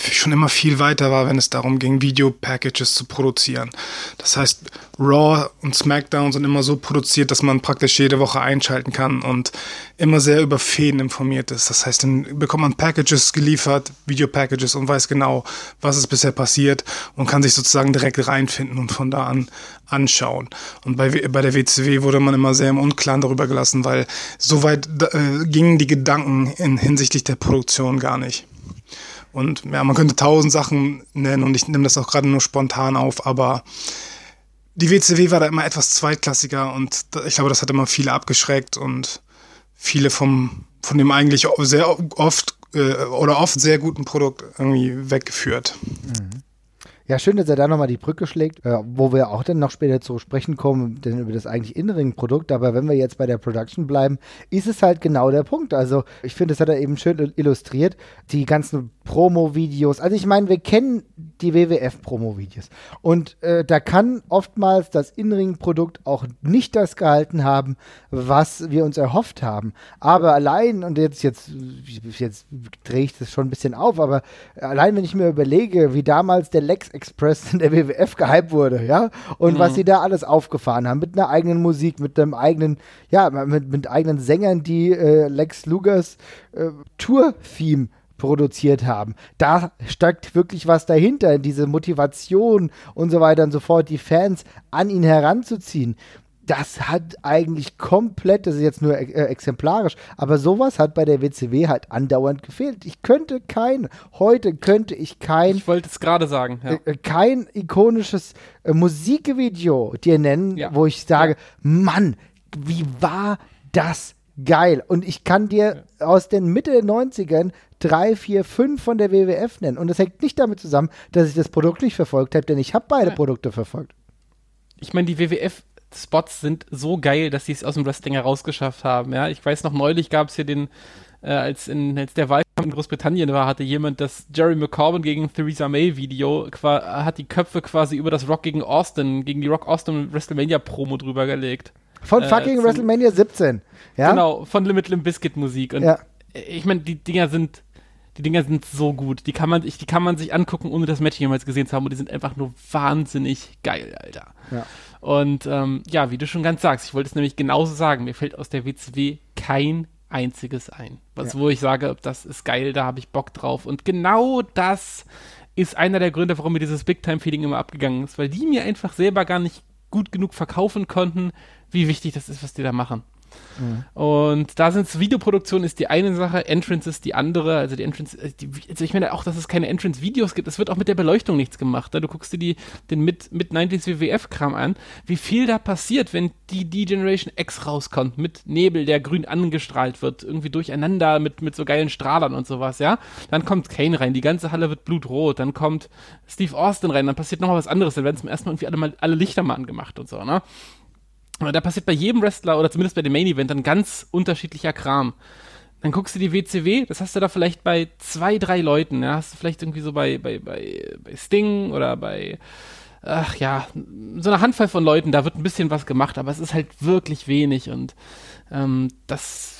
schon immer viel weiter war, wenn es darum ging, Video-Packages zu produzieren. Das heißt, Raw und SmackDown sind immer so produziert, dass man praktisch jede Woche einschalten kann und immer sehr über Fäden informiert ist. Das heißt, dann bekommt man Packages geliefert, Video-Packages und weiß genau, was ist bisher passiert und kann sich sozusagen direkt reinfinden und von da an anschauen. Und bei, bei der WCW wurde man immer sehr im Unklaren darüber gelassen, weil so weit äh, gingen die Gedanken in, hinsichtlich der Produktion gar nicht. Und ja, man könnte tausend Sachen nennen und ich nehme das auch gerade nur spontan auf, aber die WCW war da immer etwas zweitklassiger und ich glaube, das hat immer viele abgeschreckt und viele vom, von dem eigentlich sehr oft äh, oder oft sehr guten Produkt irgendwie weggeführt. Mhm. Ja, schön, dass er da nochmal die Brücke schlägt, äh, wo wir auch dann noch später zu sprechen kommen, denn über das eigentlich Innenring-Produkt. Aber wenn wir jetzt bei der Production bleiben, ist es halt genau der Punkt. Also ich finde, das hat er eben schön illustriert. Die ganzen Promo-Videos. Also ich meine, wir kennen die WWF-Promo-Videos. Und äh, da kann oftmals das Innenring-Produkt auch nicht das gehalten haben, was wir uns erhofft haben. Aber allein, und jetzt, jetzt, jetzt drehe ich das schon ein bisschen auf, aber allein wenn ich mir überlege, wie damals der Lex Express in der WWF gehypt wurde, ja, und mhm. was sie da alles aufgefahren haben, mit einer eigenen Musik, mit einem eigenen, ja, mit, mit eigenen Sängern, die äh, Lex Lugers äh, Tour-Theme produziert haben. Da steckt wirklich was dahinter, diese Motivation und so weiter und so fort, die Fans an ihn heranzuziehen. Das hat eigentlich komplett, das ist jetzt nur äh, exemplarisch, aber sowas hat bei der WCW halt andauernd gefehlt. Ich könnte kein, heute könnte ich kein. Ich wollte es gerade sagen, ja. äh, kein ikonisches äh, Musikvideo dir nennen, ja. wo ich sage, ja. Mann, wie war das geil. Und ich kann dir aus den Mitte der 90ern drei, vier, fünf von der WWF nennen. Und das hängt nicht damit zusammen, dass ich das Produkt nicht verfolgt habe, denn ich habe beide. Produkte verfolgt. Ich meine, die WWF-Spots sind so geil, dass sie es aus dem Wrestling herausgeschafft haben. Ja, ich weiß noch, neulich gab es hier den, äh, als, in, als der Wahlkampf in Großbritannien war, hatte jemand das Jerry McCorbin gegen Theresa May Video, hat die Köpfe quasi über das Rock gegen Austin, gegen die Rock Austin WrestleMania Promo drüber gelegt. Von äh, fucking WrestleMania 17. Ja? Genau, von Limit Limp Biscuit Musik. Und ja. ich meine, die Dinger sind, die Dinger sind so gut. Die kann man, die kann man sich angucken, ohne das Match jemals gesehen zu haben. Und die sind einfach nur wahnsinnig geil, Alter. Ja. Und ähm, ja, wie du schon ganz sagst, ich wollte es nämlich genauso sagen. Mir fällt aus der WCW kein einziges ein. Was, ja. wo ich sage, das ist geil, da habe ich Bock drauf. Und genau das ist einer der Gründe, warum mir dieses Big-Time-Feeling immer abgegangen ist, weil die mir einfach selber gar nicht gut genug verkaufen konnten, wie wichtig das ist, was die da machen. Und da sind Videoproduktion ist die eine Sache, Entrance ist die andere. Also die Entrance, äh, die, also ich meine auch, dass es keine Entrance-Videos gibt. Es wird auch mit der Beleuchtung nichts gemacht. Du guckst dir die, den mit, mit 90s WWF-Kram an, wie viel da passiert, wenn die D-Generation X rauskommt, mit Nebel, der grün angestrahlt wird, irgendwie durcheinander mit, mit so geilen Strahlern und sowas, ja. Dann kommt Kane rein, die ganze Halle wird blutrot, dann kommt Steve Austin rein, dann passiert nochmal was anderes, dann werden zum ersten Mal irgendwie alle, alle Lichter mal angemacht und so, ne? Da passiert bei jedem Wrestler oder zumindest bei dem Main Event dann ganz unterschiedlicher Kram. Dann guckst du die WCW, das hast du da vielleicht bei zwei, drei Leuten. Ja, hast du vielleicht irgendwie so bei, bei, bei, bei Sting oder bei, ach ja, so eine Handvoll von Leuten, da wird ein bisschen was gemacht, aber es ist halt wirklich wenig und ähm, das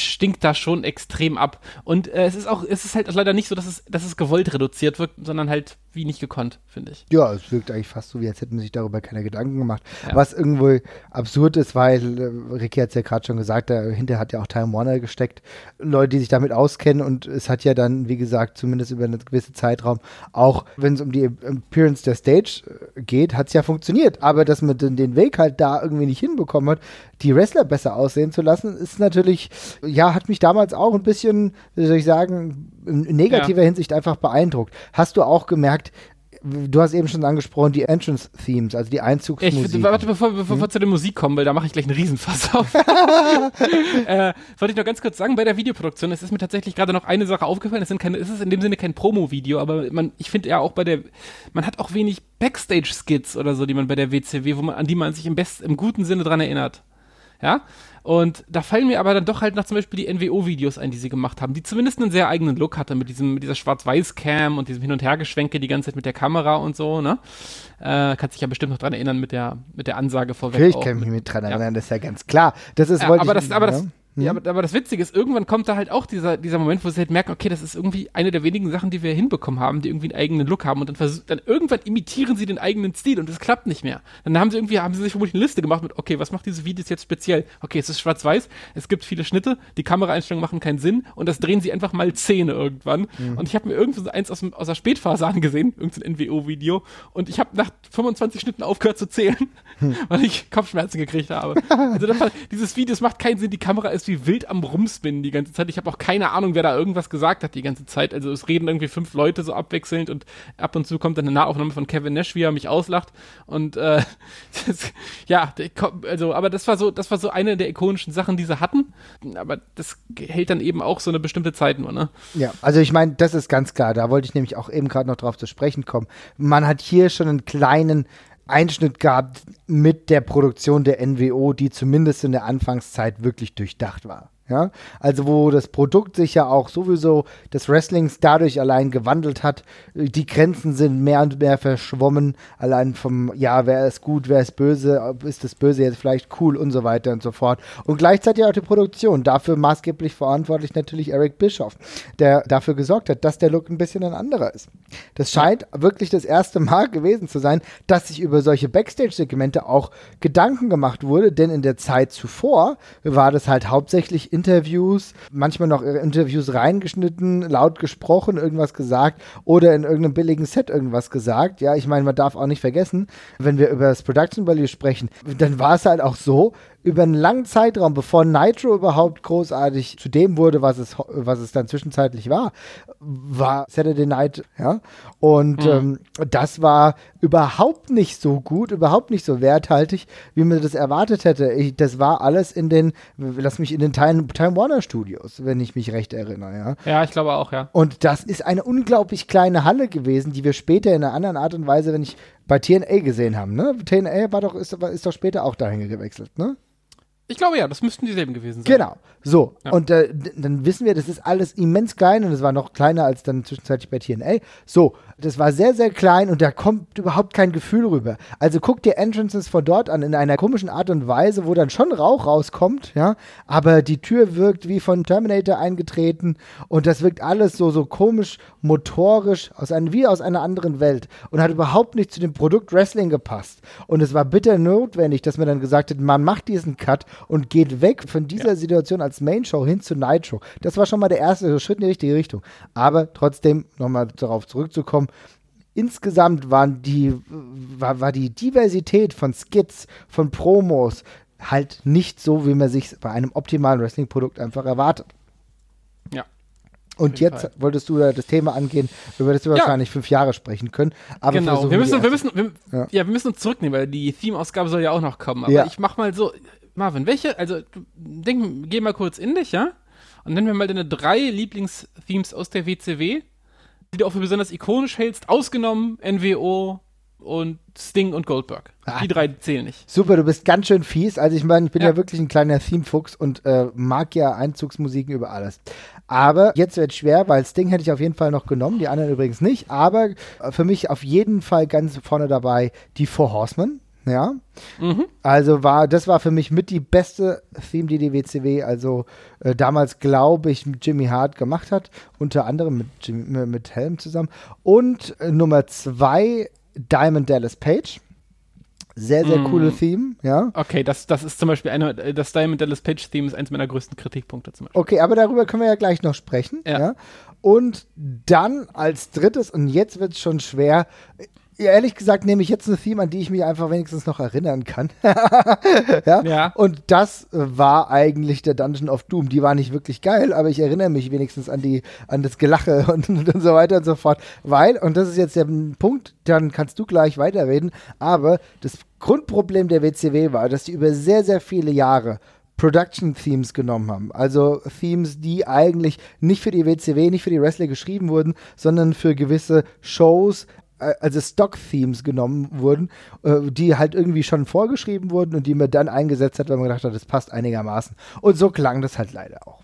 stinkt da schon extrem ab. Und äh, es ist auch, es ist halt leider nicht so, dass es, dass es gewollt reduziert wird, sondern halt wie nicht gekonnt, finde ich. Ja, es wirkt eigentlich fast so, wie als hätten man sich darüber keine Gedanken gemacht. Ja. Was irgendwo absurd ist, weil äh, Ricky hat es ja gerade schon gesagt, dahinter hat ja auch Time Warner gesteckt. Leute, die sich damit auskennen und es hat ja dann, wie gesagt, zumindest über einen gewissen Zeitraum, auch wenn es um die Appearance der Stage äh, geht, hat es ja funktioniert. Aber dass man den Weg halt da irgendwie nicht hinbekommen hat, die Wrestler besser aussehen zu lassen, ist natürlich, ja, hat mich damals auch ein bisschen, wie soll ich sagen, in negativer ja. Hinsicht einfach beeindruckt. Hast du auch gemerkt, du hast eben schon angesprochen, die Entrance-Themes, also die Einzugsmusik. Ich, warte, bevor, bevor hm? wir zu der Musik kommen, weil da mache ich gleich einen Riesenfass auf. (laughs) (laughs) äh, wollte ich noch ganz kurz sagen, bei der Videoproduktion, es ist mir tatsächlich gerade noch eine Sache aufgefallen, es, sind keine, es ist in dem Sinne kein Promo-Video, aber man, ich finde ja auch bei der, man hat auch wenig Backstage-Skits oder so, die man bei der WCW, wo man, an die man sich im, best, im guten Sinne dran erinnert. Ja, und da fallen mir aber dann doch halt noch zum Beispiel die NWO-Videos ein, die sie gemacht haben, die zumindest einen sehr eigenen Look hatte mit diesem, mit dieser Schwarz-Weiß-Cam und diesem Hin- und Hergeschwenke die ganze Zeit mit der Kamera und so, ne? Äh, kannst dich ja bestimmt noch dran erinnern mit der, mit der Ansage vorweg. Natürlich kann ich mich mit dran erinnern, ja. das ist ja ganz klar. Das ist, ja, aber, das, aber, das, Mhm. Ja, aber, aber, das Witzige ist, irgendwann kommt da halt auch dieser, dieser Moment, wo sie halt merken, okay, das ist irgendwie eine der wenigen Sachen, die wir hinbekommen haben, die irgendwie einen eigenen Look haben und dann, dann irgendwann imitieren sie den eigenen Stil und es klappt nicht mehr. Dann haben sie irgendwie, haben sie sich vermutlich eine Liste gemacht mit, okay, was macht diese Videos jetzt speziell? Okay, es ist schwarz-weiß, es gibt viele Schnitte, die Kameraeinstellungen machen keinen Sinn und das drehen sie einfach mal Zähne irgendwann. Mhm. Und ich habe mir irgendwo so eins aus, aus der Spätphase angesehen, irgendein NWO-Video und ich habe nach 25 Schnitten aufgehört zu zählen, mhm. (laughs) weil ich Kopfschmerzen gekriegt habe. (laughs) also das, dieses Video, macht keinen Sinn, die Kamera ist wie wild am Rumspinnen die ganze Zeit. Ich habe auch keine Ahnung, wer da irgendwas gesagt hat die ganze Zeit. Also es reden irgendwie fünf Leute so abwechselnd und ab und zu kommt dann eine Nahaufnahme von Kevin Nash, wie er mich auslacht. Und äh, (laughs) das, ja, also, aber das war so, das war so eine der ikonischen Sachen, die sie hatten. Aber das hält dann eben auch so eine bestimmte Zeit nur, ne? Ja, also ich meine, das ist ganz klar. Da wollte ich nämlich auch eben gerade noch drauf zu sprechen kommen. Man hat hier schon einen kleinen Einschnitt gehabt mit der Produktion der NWO, die zumindest in der Anfangszeit wirklich durchdacht war. Ja, also wo das Produkt sich ja auch sowieso des Wrestlings dadurch allein gewandelt hat. Die Grenzen sind mehr und mehr verschwommen. Allein vom, ja, wer ist gut, wer ist böse, ist das Böse jetzt vielleicht cool und so weiter und so fort. Und gleichzeitig auch die Produktion. Dafür maßgeblich verantwortlich natürlich Eric Bischoff, der dafür gesorgt hat, dass der Look ein bisschen ein anderer ist. Das scheint wirklich das erste Mal gewesen zu sein, dass sich über solche Backstage-Segmente auch Gedanken gemacht wurde, denn in der Zeit zuvor war das halt hauptsächlich Interviews, manchmal noch Interviews reingeschnitten, laut gesprochen, irgendwas gesagt oder in irgendeinem billigen Set irgendwas gesagt. Ja, ich meine, man darf auch nicht vergessen, wenn wir über das Production Value sprechen, dann war es halt auch so, über einen langen Zeitraum, bevor Nitro überhaupt großartig zu dem wurde, was es, was es dann zwischenzeitlich war, war Saturday Night, ja. Und mhm. ähm, das war überhaupt nicht so gut, überhaupt nicht so werthaltig, wie man das erwartet hätte. Ich, das war alles in den, lass mich in den Time, Time Warner Studios, wenn ich mich recht erinnere, ja. Ja, ich glaube auch, ja. Und das ist eine unglaublich kleine Halle gewesen, die wir später in einer anderen Art und Weise, wenn ich bei TNA gesehen haben, ne? TNA war doch, ist, ist doch später auch dahin gewechselt, ne? Ich glaube ja, das müssten dieselben gewesen sein. Genau. So. Ja. Und äh, dann wissen wir, das ist alles immens klein und es war noch kleiner als dann zwischenzeitlich bei TNA. So. Das war sehr, sehr klein und da kommt überhaupt kein Gefühl rüber. Also guck dir Entrances von dort an in einer komischen Art und Weise, wo dann schon Rauch rauskommt, ja. Aber die Tür wirkt wie von Terminator eingetreten und das wirkt alles so, so komisch, motorisch, aus einem, wie aus einer anderen Welt und hat überhaupt nicht zu dem Produkt Wrestling gepasst. Und es war bitter notwendig, dass man dann gesagt hat, man macht diesen Cut und geht weg von dieser ja. Situation als Main Show hin zu Nitro. Das war schon mal der erste Schritt in die richtige Richtung. Aber trotzdem, nochmal darauf zurückzukommen, insgesamt waren die, war, war die Diversität von Skits, von Promos halt nicht so, wie man sich bei einem optimalen Wrestling-Produkt einfach erwartet. Ja. Und jetzt Fall. wolltest du das Thema angehen, über das wir ja. wahrscheinlich fünf Jahre sprechen können. Aber genau, wir müssen, wir müssen, wir, ja. ja. wir müssen uns zurücknehmen, weil die Theme-Ausgabe soll ja auch noch kommen. Aber ja. ich mach mal so, Marvin, welche, also denk, geh mal kurz in dich, ja? Und nennen wir mal deine drei Lieblingsthemes aus der WCW, die du auch für besonders ikonisch hältst, ausgenommen NWO und Sting und Goldberg. Ah. Die drei zählen nicht. Super, du bist ganz schön fies. Also ich meine, ich bin ja. ja wirklich ein kleiner Theme-Fuchs und äh, mag ja Einzugsmusiken über alles. Aber jetzt wird schwer, weil Sting hätte ich auf jeden Fall noch genommen, die anderen übrigens nicht. Aber für mich auf jeden Fall ganz vorne dabei die Four Horsemen ja. Mhm. Also war, das war für mich mit die beste Theme, die die WCW also äh, damals, glaube ich, mit Jimmy Hart gemacht hat. Unter anderem mit, Jimmy, mit Helm zusammen. Und äh, Nummer zwei, Diamond Dallas Page. Sehr, sehr mm. coole Theme, ja. Okay, das, das ist zum Beispiel eine, das Diamond Dallas Page Theme ist eines meiner größten Kritikpunkte zum Beispiel. Okay, aber darüber können wir ja gleich noch sprechen, ja. ja? Und dann als drittes, und jetzt wird es schon schwer, ja, ehrlich gesagt nehme ich jetzt eine Theme, an die ich mich einfach wenigstens noch erinnern kann. (laughs) ja? ja? Und das war eigentlich der Dungeon of Doom. Die war nicht wirklich geil, aber ich erinnere mich wenigstens an die, an das Gelache (laughs) und, und so weiter und so fort. Weil, und das ist jetzt der Punkt, dann kannst du gleich weiterreden, aber das Grundproblem der WCW war, dass die über sehr, sehr viele Jahre Production Themes genommen haben. Also Themes, die eigentlich nicht für die WCW, nicht für die Wrestler geschrieben wurden, sondern für gewisse Shows, also Stock-Themes genommen wurden, äh, die halt irgendwie schon vorgeschrieben wurden und die man dann eingesetzt hat, weil man gedacht hat, das passt einigermaßen. Und so klang das halt leider auch.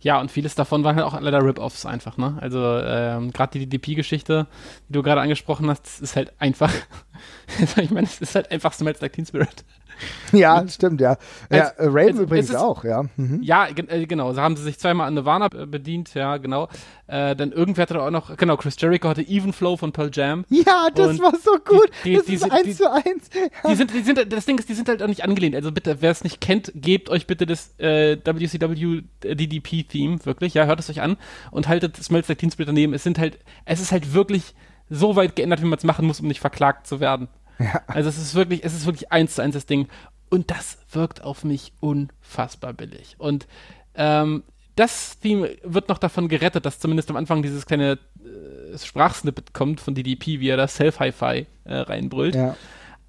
Ja, und vieles davon waren halt auch leider Rip-Offs einfach, ne? Also ähm, gerade die DDP-Geschichte, die du gerade angesprochen hast, ist halt einfach, (laughs) ich meine, es ist halt einfach Smells Like Teen Spirit. (laughs) Ja, stimmt, ja. ja als, Raven übrigens ist, auch, ja. Mhm. Ja, äh, genau. So haben sie sich zweimal an Nirvana äh, bedient, ja, genau. Äh, dann irgendwer hatte auch noch, genau, Chris Jericho hatte Even Flow von Pearl Jam. Ja, das und war so gut. Die, die, das die, ist eins zu eins. Ja. Die sind, die sind, das Ding ist, die sind halt auch nicht angelehnt. Also bitte, wer es nicht kennt, gebt euch bitte das äh, WCW DDP-Theme, wirklich, ja, hört es euch an und haltet Smells Like Teen Spirit daneben. Es sind halt, es ist halt wirklich so weit geändert, wie man es machen muss, um nicht verklagt zu werden. Ja. Also es ist wirklich, es ist wirklich eins zu eins das Ding. Und das wirkt auf mich unfassbar billig. Und ähm, das Theme wird noch davon gerettet, dass zumindest am Anfang dieses kleine äh, Sprachsnippet kommt von DDP, wie er das Self-Hi-Fi äh, reinbrüllt. Ja.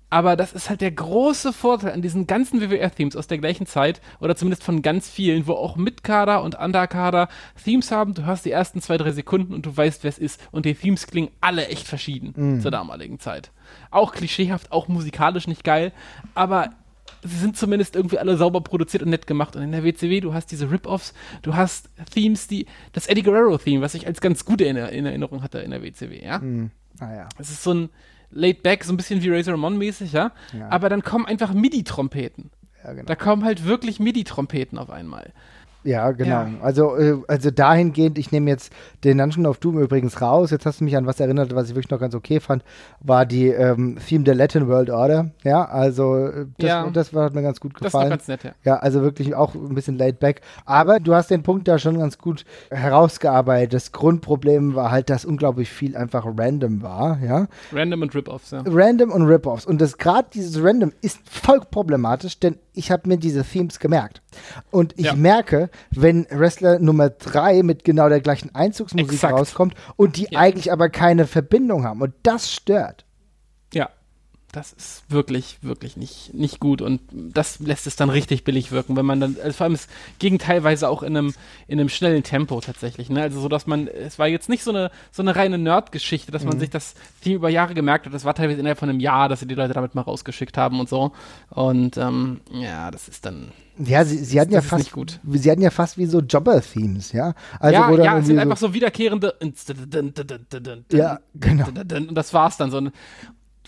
Aber das ist halt der große Vorteil an diesen ganzen WWF-Themes aus der gleichen Zeit oder zumindest von ganz vielen, wo auch Mitkader und Underkader Themes haben. Du hast die ersten zwei, drei Sekunden und du weißt, wer es ist. Und die Themes klingen alle echt verschieden Mhm. zur damaligen Zeit. Auch klischeehaft, auch musikalisch nicht geil, aber sie sind zumindest irgendwie alle sauber produziert und nett gemacht. Und in der WCW, du hast diese Rip-Offs, du hast Themes, die, das Eddie Guerrero-Theme, was ich als ganz gute in, in Erinnerung hatte in der WCW, ja. Naja. Es ist so ein laid back, so ein bisschen wie Razor Ramon mäßig, ja? Ja. Aber dann kommen einfach MIDI-Trompeten. Ja, genau. Da kommen halt wirklich MIDI-Trompeten auf einmal. Ja, genau. Ja. Also, äh, also dahingehend, ich nehme jetzt den Dungeon of Doom übrigens raus. Jetzt hast du mich an was erinnert, was ich wirklich noch ganz okay fand, war die ähm, Theme der Latin World Order. Ja, also äh, das, Ja. das war, hat mir ganz gut Das ist noch gefallen. ganz nett, ja. Ja, also wirklich auch ein bisschen laid back. Aber du hast den Punkt da schon ganz gut herausgearbeitet. Das Grundproblem war halt, dass unglaublich viel einfach random war, ja. Random und Rip-Offs, ja. Random und Rip-Offs. Und das gerade dieses Random ist voll problematisch, denn ich habe mir diese Themes gemerkt. Und ich Ja. merke, wenn Wrestler Nummer 3 mit genau der gleichen Einzugsmusik Exakt. rauskommt und die Ja. eigentlich aber keine Verbindung haben. Und das stört. Das ist wirklich, wirklich nicht, nicht gut und das lässt es dann richtig billig wirken, wenn man dann, also vor allem es ging teilweise auch in einem, in einem schnellen Tempo tatsächlich, ne? Also so, dass man, es war jetzt nicht so eine, so eine reine Nerd-Geschichte, dass Mhm. man sich das Team über Jahre gemerkt hat. Das war teilweise innerhalb von einem Jahr, dass sie die Leute damit mal rausgeschickt haben und so. Und ähm, ja, das ist dann. Ja, sie, sie hatten ja das fast, nicht gut. sie hatten ja fast wie so Jobber-Themes, ja. Also ja, ja, es sind irgendwie einfach so wiederkehrende. Ja, genau. Und das war's dann so.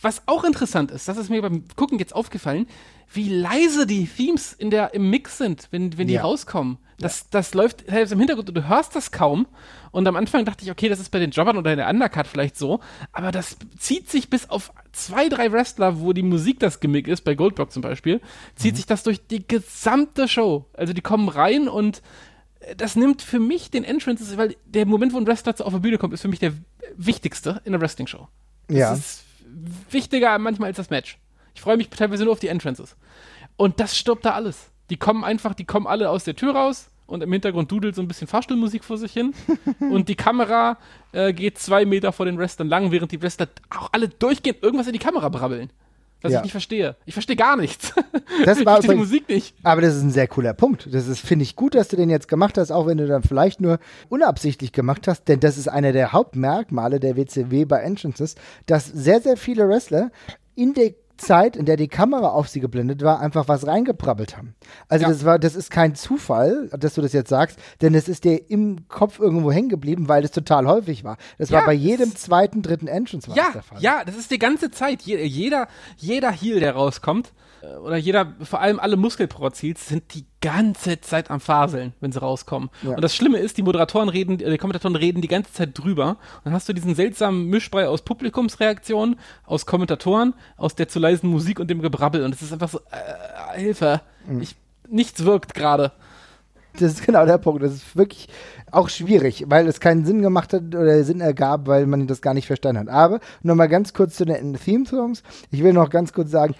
Was auch interessant ist, das ist mir beim Gucken jetzt aufgefallen, wie leise die Themes in der, im Mix sind, wenn, wenn die Ja. rauskommen. Das, das läuft selbst im Hintergrund und du hörst das kaum. Und am Anfang dachte ich, okay, das ist bei den Jobbern oder in der Undercard vielleicht so. Aber das zieht sich bis auf zwei, drei Wrestler, wo die Musik das Gimmick ist, bei Goldberg zum Beispiel, zieht sich das durch die gesamte Show. Also die kommen rein und äh, das nimmt für mich den Entrances, weil der Moment, wo ein Wrestler auf der Bühne kommt, ist für mich der wichtigste in der Wrestling-Show. Das Ja. ist wichtiger manchmal als das Match. Ich freue mich teilweise nur auf die Entrances. Und das stirbt da alles. Die kommen einfach, die kommen alle aus der Tür raus und im Hintergrund dudelt so ein bisschen Fahrstuhlmusik vor sich hin. (laughs) und die Kamera äh, geht zwei Meter vor den Wrestlern lang, während die Wrestler auch alle durchgehend irgendwas in die Kamera brabbeln. Was Ja. ich nicht verstehe. Ich verstehe gar nichts. Das (laughs) ich war verstehe die Musik nicht. Aber das ist ein sehr cooler Punkt. Das ist, finde ich, gut, dass du den jetzt gemacht hast, auch wenn du dann vielleicht nur unabsichtlich gemacht hast, denn das ist einer der Hauptmerkmale der WCW bei Entrances, dass sehr, sehr viele Wrestler in der Zeit, in der die Kamera auf sie geblendet war, einfach was reingeprabbelt haben. Also Ja. das war, das ist kein Zufall, dass du das jetzt sagst, denn es ist dir im Kopf irgendwo hängen geblieben, weil es total häufig war. Das war Ja, bei das jedem zweiten, dritten Entrance war das Ja, der Fall. ja, das ist die ganze Zeit. Je, jeder, jeder Heel, der rauskommt, oder jeder, vor allem alle Muskelprozils, sind die ganze Zeit am Faseln, wenn sie rauskommen. Ja. Und das Schlimme ist, die Moderatoren reden, äh, die Kommentatoren reden die ganze Zeit drüber. Und dann hast du diesen seltsamen Mischbrei aus Publikumsreaktionen, aus Kommentatoren, aus der zu leisen Musik und dem Gebrabbel. Und es ist einfach so, äh, Hilfe. Mhm. Ich, nichts wirkt gerade. Das ist genau der Punkt. Das ist wirklich auch schwierig, weil es keinen Sinn gemacht hat oder Sinn ergab, weil man das gar nicht verstanden hat. Aber nochmal ganz kurz zu den Theme-Songs. Ich will noch ganz kurz sagen,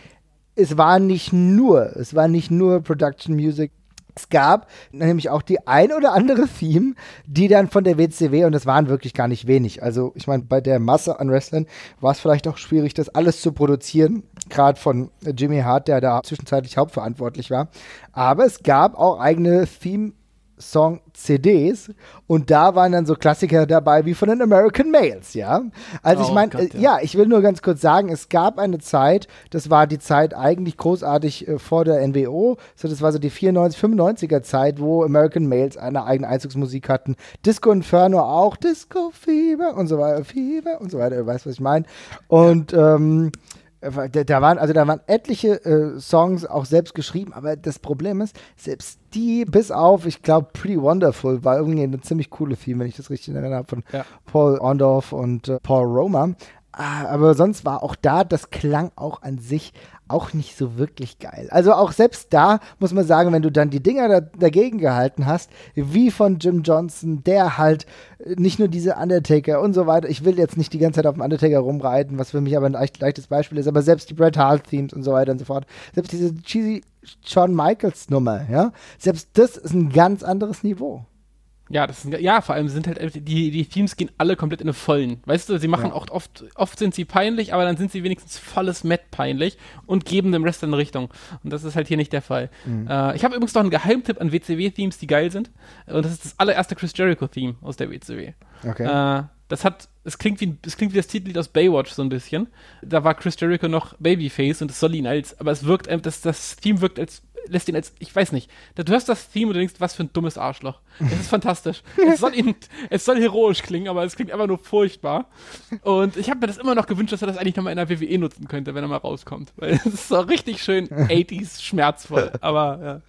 es war nicht nur, es war nicht nur Production Music. Es gab nämlich auch die ein oder andere Theme, die dann von der WCW, und das waren wirklich gar nicht wenig. Also, ich meine, bei der Masse an Wrestlern war es vielleicht auch schwierig, das alles zu produzieren. Gerade von Jimmy Hart, der da zwischenzeitlich hauptverantwortlich war. Aber es gab auch eigene Theme Song-CDs und da waren dann so Klassiker dabei wie von den American Males, ja. Also ich Oh meine, Gott, äh, ja. ja, ich will nur ganz kurz sagen, es gab eine Zeit, das war die Zeit eigentlich großartig äh, vor der NWO, so das war so die 94, 95er Zeit, wo American Males eine eigene Einzugsmusik hatten. Disco Inferno auch, Disco Fever und so weiter, Fever und so weiter, du weißt, was ich meine. Und ähm, da, da waren also da waren etliche äh, Songs auch selbst geschrieben, aber das Problem ist, selbst die bis auf, ich glaube, Pretty Wonderful war irgendwie eine ziemlich coole Theme, wenn ich das richtig erinnere, von Ja. Paul Ondorf und äh, Paul Roma. Ah, aber sonst war auch da, das klang auch an sich auch nicht so wirklich geil. Also auch selbst da muss man sagen, wenn du dann die Dinger da, dagegen gehalten hast, wie von Jim Johnson, der halt äh, nicht nur diese Undertaker und so weiter, ich will jetzt nicht die ganze Zeit auf dem Undertaker rumreiten, was für mich aber ein leicht, leichtes Beispiel ist, aber selbst die Bret Hart Themes und so weiter und so fort, selbst diese cheesy Shawn Michaels Nummer, ja, selbst das ist ein ganz anderes Niveau. Ja, das ist, ja, vor allem sind halt die, die Teams gehen alle komplett in eine Vollen. Weißt du, sie machen ja. auch oft, oft sind sie peinlich, aber dann sind sie wenigstens volles Met peinlich und geben dem Rest eine Richtung. Und das ist halt hier nicht der Fall. Mhm. Äh, ich habe übrigens noch einen Geheimtipp an WCW-Themes, die geil sind. Und das ist das allererste Chris Jericho-Theme aus der WCW. Okay. Äh, das hat, es klingt wie, es klingt wie das Titellied aus Baywatch so ein bisschen. Da war Chris Jericho noch Babyface und es soll ihn als, aber es wirkt, das, das Theme wirkt als lässt ihn als, ich weiß nicht, du hörst das Theme und du denkst, was für ein dummes Arschloch. Es ist fantastisch. (laughs) es, soll ihn, es soll heroisch klingen, aber es klingt einfach nur furchtbar. Und ich habe mir das immer noch gewünscht, dass er das eigentlich nochmal in der WWE nutzen könnte, wenn er mal rauskommt. Weil es ist so richtig schön 80s schmerzvoll. (laughs) Aber ja.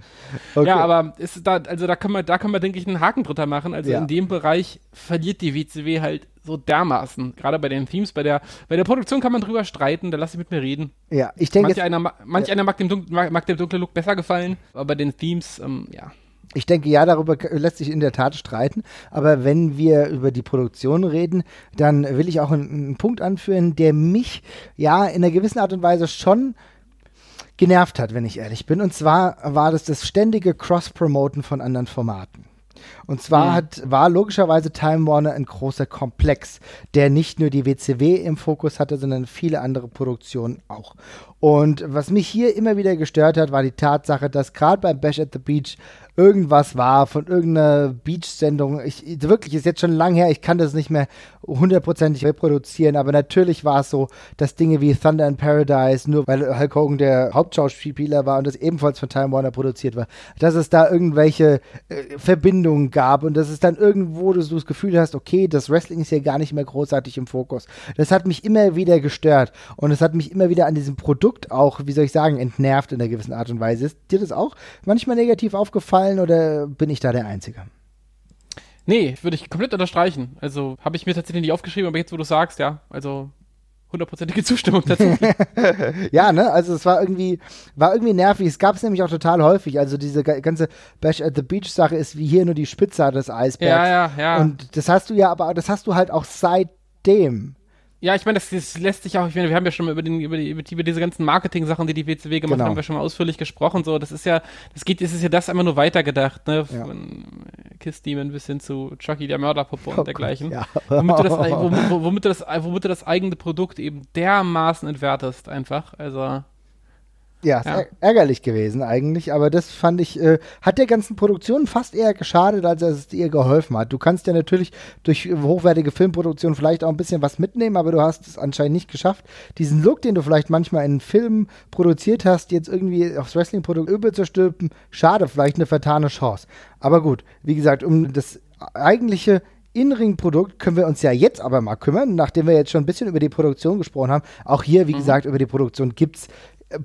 Okay. Ja, aber ist da, also da kann man, da kann man, denke ich, einen Haken drunter machen. Also ja. in dem Bereich verliert die WCW halt so dermaßen. Gerade bei den Themes, bei der, bei der Produktion kann man drüber streiten, da lass ich mit mir reden. Ja, ich denke. Manch, einer, manch ja. einer mag dem, Dun mag, mag dem dunklen Look besser gefallen, aber bei den Themes, ähm, ja. Ich denke, ja, darüber lässt sich in der Tat streiten. Aber wenn wir über die Produktion reden, dann will ich auch einen, einen Punkt anführen, der mich ja in einer gewissen Art und Weise schon genervt hat, wenn ich ehrlich bin. Und zwar war das das ständige Cross-Promoten von anderen Formaten. Und zwar mhm. hat, war logischerweise Time Warner ein großer Komplex, der nicht nur die WCW im Fokus hatte, sondern viele andere Produktionen auch. Und was mich hier immer wieder gestört hat, war die Tatsache, dass gerade beim Bash at the Beach irgendwas war von irgendeiner Beach-Sendung. Ich, wirklich, ist jetzt schon lang her, ich kann das nicht mehr hundertprozentig reproduzieren, aber natürlich war es so, dass Dinge wie Thunder in Paradise, nur weil Hulk Hogan der Hauptschauspieler war und das ebenfalls von Time Warner produziert war, dass es da irgendwelche äh, Verbindungen gab und dass es dann irgendwo du, du das Gefühl hast, okay, das Wrestling ist hier gar nicht mehr großartig im Fokus. Das hat mich immer wieder gestört und es hat mich immer wieder an diesem Produkt auch, wie soll ich sagen, entnervt in einer gewissen Art und Weise. Ist dir das auch manchmal negativ aufgefallen oder bin ich da der Einzige? Nee, würde ich komplett unterstreichen. Also habe ich mir tatsächlich nicht aufgeschrieben, aber jetzt, wo du sagst, ja, also hundertprozentige Zustimmung dazu. (laughs) ja, ne, also es war irgendwie, war irgendwie nervig. Es gab es nämlich auch total häufig. Also diese ganze Bash at the Beach Sache ist wie hier nur die Spitze des Eisbergs. Ja, ja, ja. Und das hast du ja, aber das hast du halt auch seitdem. Ja, ich meine, das, das, lässt sich auch, ich meine, wir haben ja schon mal über, den, über, die, über diese ganzen Marketing-Sachen, die die WCW gemacht genau. haben, wir schon mal ausführlich gesprochen. So, das ist ja, das geht, das ist ja das einfach nur weitergedacht, ne? Von Kiss Demon bis hin zu Chucky der Mörderpuppe oh und dergleichen. Ja. Womit, du das, womit, (laughs) womit, du das, womit du das eigene Produkt eben dermaßen entwertest, einfach. Also. Ja, ja. ärgerlich gewesen eigentlich, aber das fand ich, äh, hat der ganzen Produktion fast eher geschadet, als es ihr geholfen hat. Du kannst ja natürlich durch hochwertige Filmproduktion vielleicht auch ein bisschen was mitnehmen, aber du hast es anscheinend nicht geschafft, diesen Look, den du vielleicht manchmal in Filmen produziert hast, jetzt irgendwie aufs Wrestling-Produkt überzustülpen, schade, vielleicht eine vertane Chance. Aber gut, wie gesagt, um das eigentliche in-Ring-Produkt können wir uns ja jetzt aber mal kümmern, nachdem wir jetzt schon ein bisschen über die Produktion gesprochen haben. Auch hier, wie mhm. gesagt, über die Produktion gibt es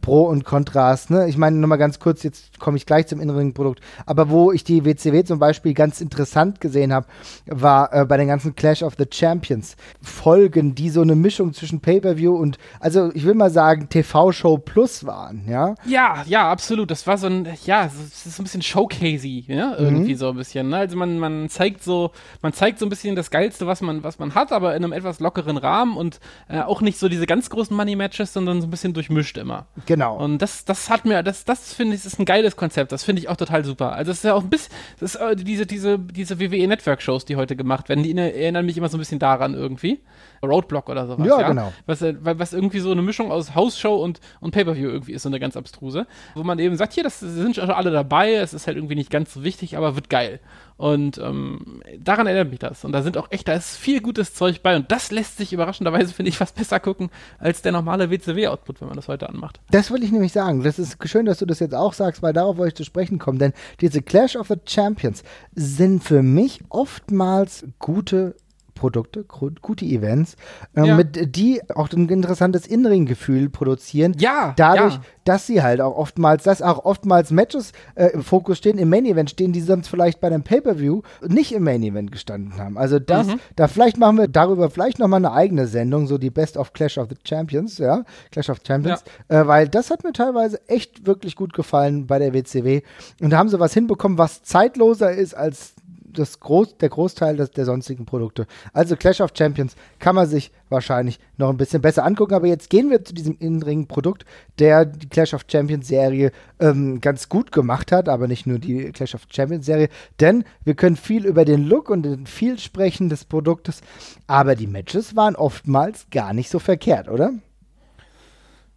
Pro und Kontrast. Ne? Ich meine, nochmal ganz kurz, jetzt komme ich gleich zum inneren Produkt. Aber wo ich die WCW zum Beispiel ganz interessant gesehen habe, war äh, bei den ganzen Clash of the Champions Folgen, die so eine Mischung zwischen Pay-per-View und, also ich will mal sagen, TV-Show Plus waren, ja? Ja, ja, absolut. Das war so ein, ja, es ist so ein bisschen showcasey, ja? irgendwie mhm. so ein bisschen. Ne? Also man, man zeigt so, man zeigt so ein bisschen das Geilste, was man, was man hat, aber in einem etwas lockeren Rahmen und äh, auch nicht so diese ganz großen Money-Matches, sondern so ein bisschen durchmischt immer. Genau. Und das, das hat mir, das, das finde ich, ist ein geiles Konzept. Das finde ich auch total super. Also es ist ja auch ein bisschen, das ist, äh, diese, diese, diese WWE Network Shows, die heute gemacht werden, die erinnern mich immer so ein bisschen daran irgendwie. Roadblock oder sowas. Ja, ja? genau. Was, äh, was irgendwie so eine Mischung aus Hausshow und, und Pay-Per-View irgendwie ist, so eine ganz abstruse. Wo man eben sagt, hier, das sind schon alle dabei, es ist halt irgendwie nicht ganz so wichtig, aber wird geil. Und ähm, daran erinnert mich das. Und da sind auch echt, da ist viel gutes Zeug bei. Und das lässt sich überraschenderweise, finde ich, fast besser gucken als der normale WCW-Output, wenn man das heute anmacht. Das will ich nämlich sagen. Das ist schön, dass du das jetzt auch sagst, weil darauf wollte ich zu sprechen kommen. Denn diese Clash of the Champions sind für mich oftmals gute Produkte, gute Events, äh, ja. mit, die auch ein interessantes Innenring-Gefühl produzieren. Ja. Dadurch, ja. dass sie halt auch oftmals, dass auch oftmals Matches äh, im Fokus stehen, im Main Event stehen, die sonst vielleicht bei einem Pay-Per-View nicht im Main Event gestanden haben. Also das, mhm. da vielleicht machen wir darüber vielleicht nochmal eine eigene Sendung, so die Best of Clash of the Champions, ja, Clash of Champions, ja. äh, weil das hat mir teilweise echt wirklich gut gefallen bei der WCW. Und da haben sie was hinbekommen, was zeitloser ist als das Groß, der Großteil des, der sonstigen Produkte. Also Clash of Champions kann man sich wahrscheinlich noch ein bisschen besser angucken. Aber jetzt gehen wir zu diesem Innenring-Produkt, der die Clash of Champions-Serie ähm, ganz gut gemacht hat, aber nicht nur die Clash of Champions-Serie. Denn wir können viel über den Look und den viel sprechen des Produktes, aber die Matches waren oftmals gar nicht so verkehrt, oder?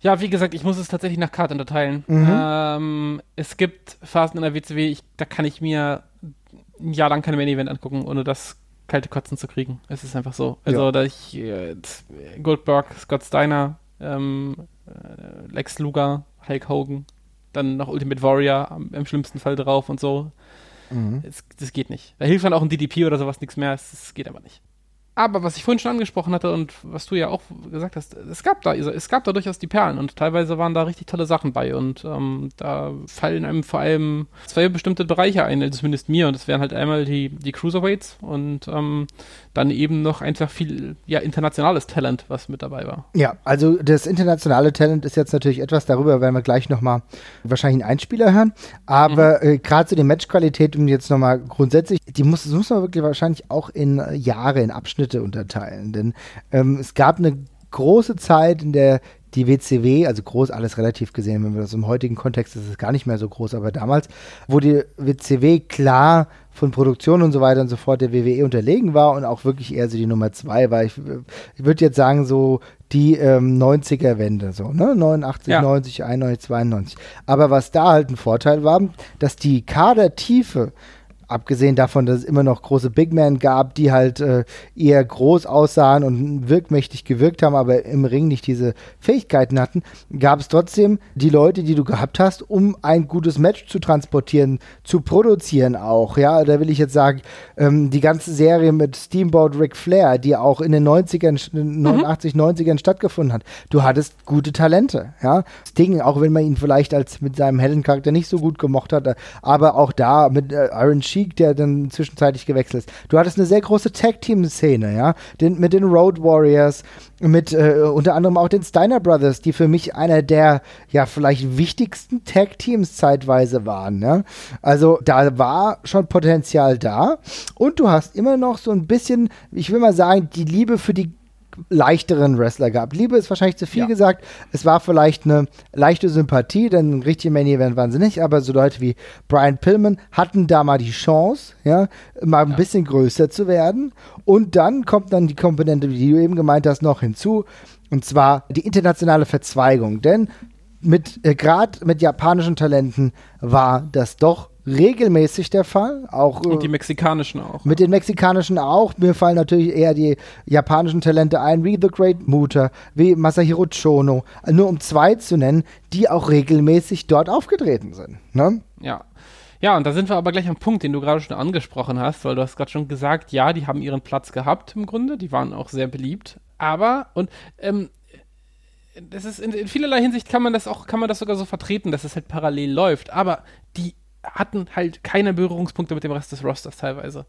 Ja, wie gesagt, ich muss es tatsächlich nach Karten unterteilen. Mhm. Ähm, es gibt Phasen in der WCW, ich, da kann ich mir ein Jahr lang kein Main Event angucken, ohne das kalte Kotzen zu kriegen. Es ist einfach so. Also, ja. da ich äh, Goldberg, Scott Steiner, ähm, äh, Lex Luger, Hulk Hogan, dann noch Ultimate Warrior am, im schlimmsten Fall drauf und so. Mhm. Es, das geht nicht. Da hilft dann auch ein DDP oder sowas nichts mehr. Es geht aber nicht. Aber was ich vorhin schon angesprochen hatte und was du ja auch gesagt hast, es gab da, es gab da durchaus die Perlen und teilweise waren da richtig tolle Sachen bei und ähm, da fallen einem vor allem zwei bestimmte Bereiche ein, also zumindest mir und das wären halt einmal die, die Cruiserweights und ähm, dann eben noch einfach viel ja, internationales Talent, was mit dabei war. Ja, also das internationale Talent ist jetzt natürlich etwas, darüber werden wir gleich nochmal wahrscheinlich einen Einspieler hören, aber mhm. äh, gerade so die Matchqualität, um jetzt nochmal grundsätzlich, die muss, muss man wirklich wahrscheinlich auch in äh, Jahre, in Abschnitte Abschnitte unterteilen. Denn ähm, es gab eine große Zeit, in der die WCW, also groß alles relativ gesehen, wenn wir das im heutigen Kontext ist es gar nicht mehr so groß, aber damals, wo die WCW klar von Produktion und so weiter und so fort der WWE unterlegen war und auch wirklich eher so die Nummer zwei war. Ich, ich würde jetzt sagen, so die ähm, 90er-Wende, so, ne? 89, ja. 90, 91, 92. Aber was da halt ein Vorteil war, dass die Kadertiefe Abgesehen davon, dass es immer noch große Big Men gab, die halt äh, eher groß aussahen und wirkmächtig gewirkt haben, aber im Ring nicht diese Fähigkeiten hatten, gab es trotzdem die Leute, die du gehabt hast, um ein gutes Match zu transportieren, zu produzieren auch. Ja, da will ich jetzt sagen, ähm, die ganze Serie mit Steamboat Ric Flair, die auch in den 90ern, 89, mhm. 90ern stattgefunden hat. Du hattest gute Talente. Ja, Sting, auch wenn man ihn vielleicht als mit seinem hellen Charakter nicht so gut gemocht hat, aber auch da mit äh, Iron Sheik Sheik, der dann zwischenzeitlich gewechselt ist. Du hattest eine sehr große Tag-Team-Szene, ja, den, mit den Road Warriors, mit äh, unter anderem auch den Steiner Brothers, die für mich einer der, ja, vielleicht wichtigsten Tag-Teams zeitweise waren, ja. Also da war schon Potenzial da und du hast immer noch so ein bisschen, ich will mal sagen, die Liebe für die leichteren Wrestler gab. Liebe ist wahrscheinlich zu viel ja. gesagt. Es war vielleicht eine leichte Sympathie, denn ein richtiger Main Event waren sie nicht, aber so Leute wie Brian Pillman hatten da mal die Chance, ja, mal ein ja. bisschen größer zu werden. Und dann kommt dann die Komponente, die du eben gemeint hast, noch hinzu. Und zwar die internationale Verzweigung. Denn mit, äh, gerade mit japanischen Talenten war das doch regelmäßig der Fall. Auch, Und die mexikanischen auch. Mit den mexikanischen auch. Mir fallen natürlich eher die japanischen Talente ein, wie The Great Muta, wie Masahiro Chono, nur um zwei zu nennen, die auch regelmäßig dort aufgetreten sind. Ne? Ja. Ja, und da sind wir aber gleich am Punkt, den du gerade schon angesprochen hast, weil du hast gerade schon gesagt, ja, die haben ihren Platz gehabt im Grunde, die waren auch sehr beliebt. Aber, und ähm, das ist in, in, vielerlei Hinsicht kann man das auch, kann man das sogar so vertreten, dass es halt parallel läuft. Aber die hatten halt keine Berührungspunkte mit dem Rest des Rosters teilweise.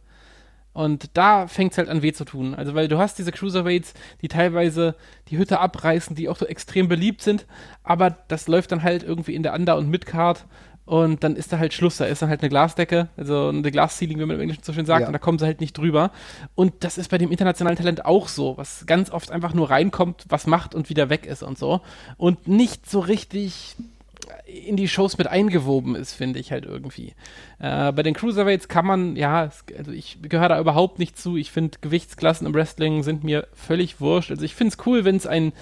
Und da fängt es halt an weh zu tun. Also, weil du hast diese Cruiserweights, die teilweise die Hütte abreißen, die auch so extrem beliebt sind, aber das läuft dann halt irgendwie in der Under- und Midcard und dann ist da halt Schluss. Da ist dann halt eine Glasdecke, also eine Glasceiling, wie man im Englischen so schön sagt, ja. und da kommen sie halt nicht drüber. Und das ist bei dem internationalen Talent auch so, was ganz oft einfach nur reinkommt, was macht und wieder weg ist und so. Und nicht so richtig in die Shows mit eingewoben ist, finde ich halt irgendwie. Äh, bei den Cruiserweights kann man, ja, also ich gehöre da überhaupt nicht zu. Ich finde, Gewichtsklassen im Wrestling sind mir völlig wurscht. Also ich finde es cool, wenn es ein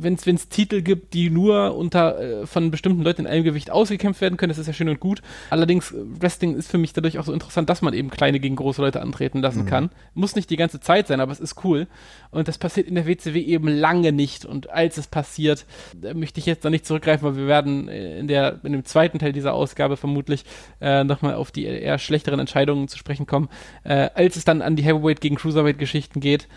wenn es Titel gibt, die nur unter äh, von bestimmten Leuten in einem Gewicht ausgekämpft werden können, das ist ja schön und gut. Allerdings, Wrestling ist für mich dadurch auch so interessant, dass man eben kleine gegen große Leute antreten lassen mhm. kann. Muss nicht die ganze Zeit sein, aber es ist cool. Und das passiert in der WCW eben lange nicht. Und als es passiert, möchte ich jetzt noch nicht zurückgreifen, weil wir werden äh, in, der, in dem zweiten Teil dieser Ausgabe vermutlich äh, nochmal auf die eher schlechteren Entscheidungen zu sprechen kommen. Äh, als es dann an die Heavyweight gegen Cruiserweight-Geschichten geht,